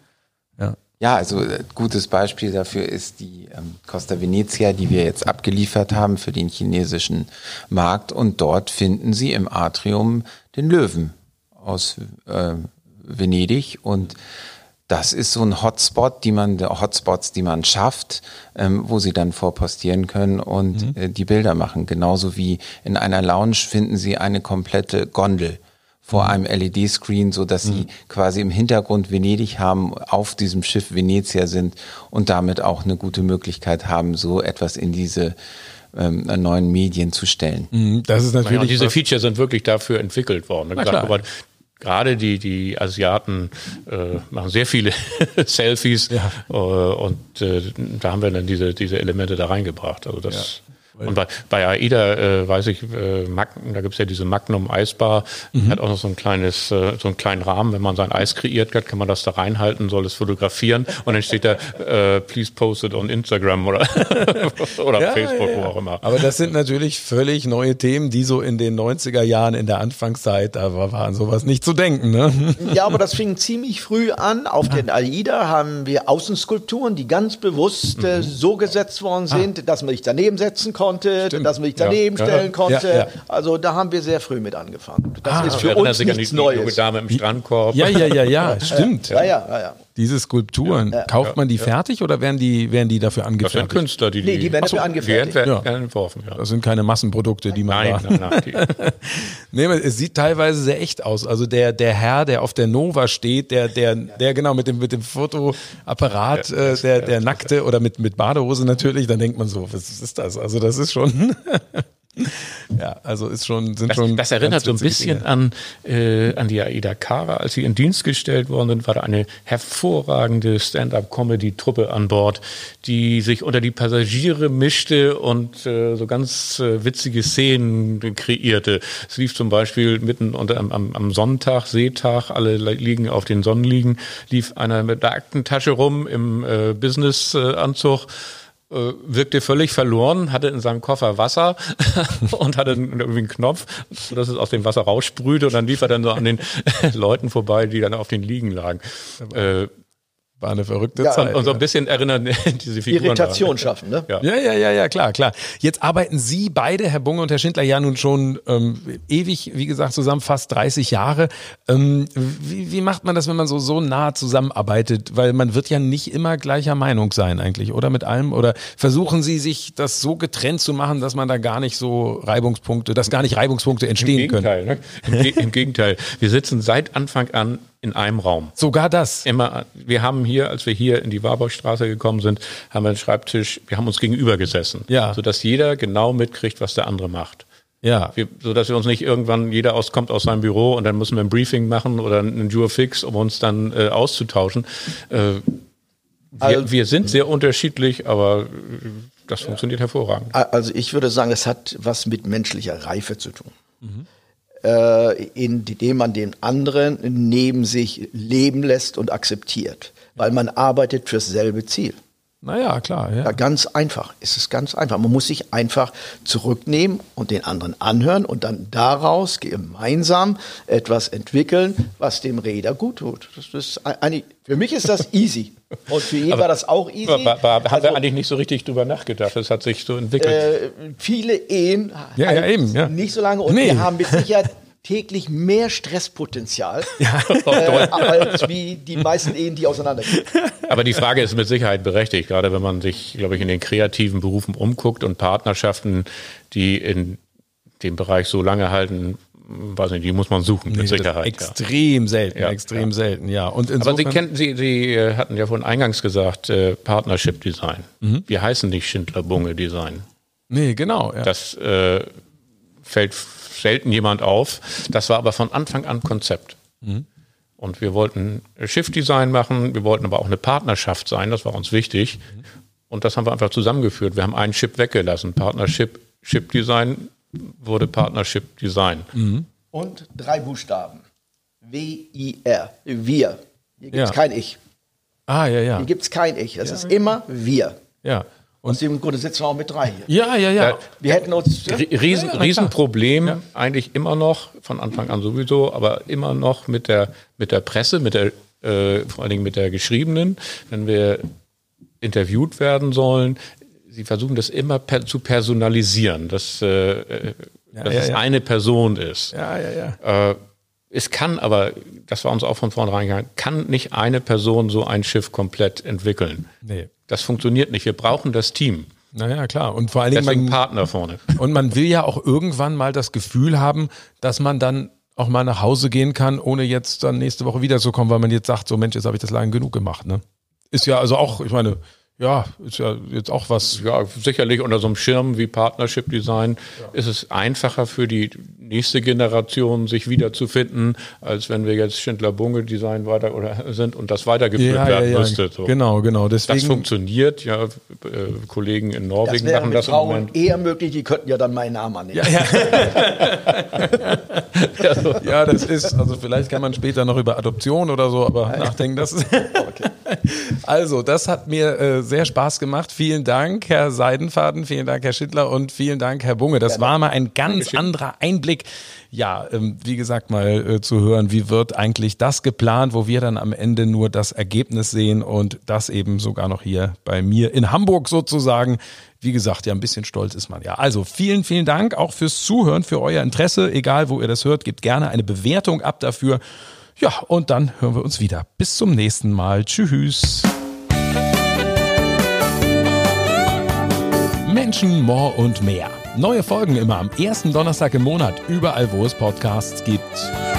Ja. Ja, also äh, gutes Beispiel dafür ist die ähm, Costa Venezia, die wir jetzt abgeliefert haben für den chinesischen Markt. Und dort finden Sie im Atrium den Löwen aus äh, Venedig. Und das ist so ein Hotspot, die man, Hotspots, die man schafft, ähm, wo Sie dann vorpostieren können und äh, die Bilder machen. Genauso wie in einer Lounge finden Sie eine komplette Gondel vor einem LED-Screen, so dass sie quasi im Hintergrund Venedig haben, auf diesem Schiff Venezia sind und damit auch eine gute Möglichkeit haben, so etwas in diese ähm, neuen Medien zu stellen. Mhm, Das ist Ja, natürlich. und diese Features sind wirklich dafür entwickelt worden. Na Gerade, klar. Gerade die, die Asiaten äh, machen sehr viele Selfies Ja. äh, und äh, da haben wir dann diese, diese Elemente da reingebracht. Also das und bei, bei AIDA äh, weiß ich, äh, Mag, da gibt's ja diese Magnum Eisbar, Mhm. hat auch noch so ein kleines, äh, so einen kleinen Rahmen, wenn man sein Eis kreiert hat, kann man das da reinhalten, soll es fotografieren und dann steht da, äh, please post it on Instagram oder, oder Ja, Facebook, ja, ja. wo auch immer. Aber das sind natürlich völlig neue Themen, die so in den 90er Jahren in der Anfangszeit, da war, war an sowas nicht zu denken. Ne? Ja, aber das fing ziemlich früh an. Auf den AIDA haben wir Außenskulpturen, die ganz bewusst Mhm. äh, so gesetzt worden sind, dass man sich daneben setzen konnte, dass man sich daneben Ja. stellen konnte. Ja, ja. Also da haben wir sehr früh mit angefangen. Das ist Ich für uns sich an die, nichts die junge Neues. Dame im Strandkorb. Ja, ja, ja, ja, stimmt. Ja, ja, ja, ja. Diese Skulpturen, kauft man die fertig oder werden die, werden die dafür Das sind angefertigt? Künstler, die Nee, die werden Ach so, dafür angefertigt. Die werden Ja. werden entworfen, ja. Das sind keine Massenprodukte, die man Nein, da. nein, nein. Die, Nee, es sieht teilweise sehr echt aus. Also der, der Herr, der auf der Nova steht, der, der, der genau mit dem, mit dem Fotoapparat, äh, der, der nackte oder mit, mit Badehose natürlich, dann denkt man so, was ist das? Also das ist schon, ja, also ist schon, sind das, schon. das erinnert so ein bisschen Dinge. an, äh, an die Aida Kara. Als sie in Dienst gestellt worden sind, war da eine hervorragende Stand-up-Comedy-Truppe an Bord, die sich unter die Passagiere mischte und äh, so ganz äh, witzige Szenen kreierte. Es lief zum Beispiel mitten unter, am, am, am Sonntag, Seetag, alle liegen auf den Sonnenliegen, lief einer mit der Aktentasche rum im äh, Business-Anzug äh, wirkte völlig verloren, hatte in seinem Koffer Wasser und hatte irgendwie einen Knopf, dass es aus dem Wasser raussprühte und dann lief er dann so an den Leuten vorbei, die dann auf den Liegen lagen. Äh, War eine verrückte Ja, Zeit. und so ein bisschen erinnern diese Figuren Irritation daran. schaffen, ne? Ja. Ja, ja, ja, ja, klar, klar. Jetzt arbeiten Sie beide, Herr Bunge und Herr Schindler, ja nun schon ähm, ewig, wie gesagt, zusammen fast 30 Jahre. Ähm, wie, wie macht man das, wenn man so, so nah zusammenarbeitet? Weil man wird ja nicht immer gleicher Meinung sein eigentlich, oder mit allem? Oder versuchen Sie sich das so getrennt zu machen, dass man da gar nicht so Reibungspunkte, dass gar nicht Reibungspunkte Im entstehen können? Gegenteil, ne? Im, Ge- Im Gegenteil. Wir sitzen seit Anfang an in einem Raum. Sogar das. Immer, wir haben hier, als wir hier in die Warburgstraße gekommen sind, haben wir einen Schreibtisch, wir haben uns gegenüber gesessen. Ja. Sodass jeder genau mitkriegt, was der andere macht. Ja. Wir, so dass wir uns nicht irgendwann jeder aus kommt aus seinem Büro und dann müssen wir ein Briefing machen oder einen Jure Fix, um uns dann äh, auszutauschen. Äh, wir, Also- wir sind sehr unterschiedlich, aber äh, das funktioniert hervorragend. Also ich würde sagen, es hat was mit menschlicher Reife zu tun. Äh, indem man den anderen neben sich leben lässt und akzeptiert. Weil man arbeitet fürs selbe Ziel. Naja, klar. Ja. Ja, ganz einfach. Es ist ganz einfach. Man muss sich einfach zurücknehmen und den anderen anhören und dann daraus gemeinsam etwas entwickeln, was dem Räder gut tut. Das ist eine, für mich ist das easy. Und für ihn war das auch easy. Aber, aber, Also, wir eigentlich nicht so richtig drüber nachgedacht. Das hat sich so entwickelt. äh, viele Ehen Ja, ja, eben, ja. nicht so lange und Nee. wir haben mit Sicherheit täglich mehr Stresspotenzial äh, als wie die meisten Ehen, die auseinandergehen. Aber die Frage ist mit Sicherheit berechtigt, gerade wenn man sich, glaube ich, in den kreativen Berufen umguckt und Partnerschaften, die in dem Bereich so lange halten, weiß nicht, die muss man suchen, mit Sicherheit. Extrem ja. selten, ja, extrem ja. selten, ja. Und Aber Sie kennen, Sie, Sie äh, hatten ja vorhin eingangs gesagt, äh, Partnership Design. Mhm. Wir heißen nicht Schindler Bunge Design. Nee, genau. Das äh, fällt selten jemand auf. Das war aber von Anfang an Konzept. Mhm. Und wir wollten Shift-Design machen, wir wollten aber auch eine Partnerschaft sein, das war uns wichtig. Mhm. Und das haben wir einfach zusammengeführt. Wir haben einen Chip weggelassen. Partnership, Chip-Design wurde Partnership Design. Mhm. Und drei Buchstaben. W-I-R. Wir. Hier gibt es ja. kein Ich. Ah, ja, ja. Hier gibt es kein Ich. Das ja. ist immer wir. Ja. Und Aus dem Grunde sitzen wir auch mit drei hier. Ja, ja, ja. Wir hätten uns. Riesen, Riesenproblem, ja. eigentlich immer noch, von Anfang an sowieso, aber immer noch mit der, mit der Presse, mit der, äh, vor allen Dingen mit der geschriebenen, wenn wir interviewt werden sollen. Sie versuchen das immer per, zu personalisieren, dass, äh, ja, dass ja, es eine Person ist. Ja, ja, ja. Äh, es kann aber, das war uns auch von vornherein gegangen, kann nicht eine Person so ein Schiff komplett entwickeln. Nee. Das funktioniert nicht. Wir brauchen das Team. Naja, klar. Und vor allen Dingen man, Partner vorne. Und man will ja auch irgendwann mal das Gefühl haben, dass man dann auch mal nach Hause gehen kann, ohne jetzt dann nächste Woche wiederzukommen, weil man jetzt sagt, so Mensch, jetzt habe ich das lange genug gemacht. Ne? Ist ja also auch, ich meine, ja, ist ja jetzt auch was. Ja, sicherlich unter so einem Schirm wie Partnership Design ja. ist es einfacher für die nächste Generation, sich wiederzufinden, als wenn wir jetzt Schindler Bunge Design weiter oder sind und das weitergeführt ja, werden ja, müsste. So. Genau, genau. Deswegen, das funktioniert, ja. Äh, Kollegen in Norwegen das machen das Frauen im Moment. eher möglich, die könnten ja dann meinen Namen annehmen. Ja, ja. das ist, also vielleicht kann man später noch über Adoption oder so, aber nachdenken, das ist. okay. Also, das hat mir äh, sehr Spaß gemacht. Vielen Dank, Herr Seidenfaden, vielen Dank, Herr Schindler und vielen Dank, Herr Bunge. Das war mal ein ganz anderer Einblick. Ja, ähm, wie gesagt, mal äh, zu hören, wie wird eigentlich das geplant, wo wir dann am Ende nur das Ergebnis sehen und das eben sogar noch hier bei mir in Hamburg sozusagen. Wie gesagt, ja, ein bisschen stolz ist man ja. Also vielen, vielen Dank auch fürs Zuhören, für euer Interesse. Egal, wo ihr das hört, gebt gerne eine Bewertung ab dafür. Ja, und dann hören wir uns wieder. Bis zum nächsten Mal. Tschüss. Menschen, More und mehr. Neue Folgen immer am ersten Donnerstag im Monat, überall wo es Podcasts gibt.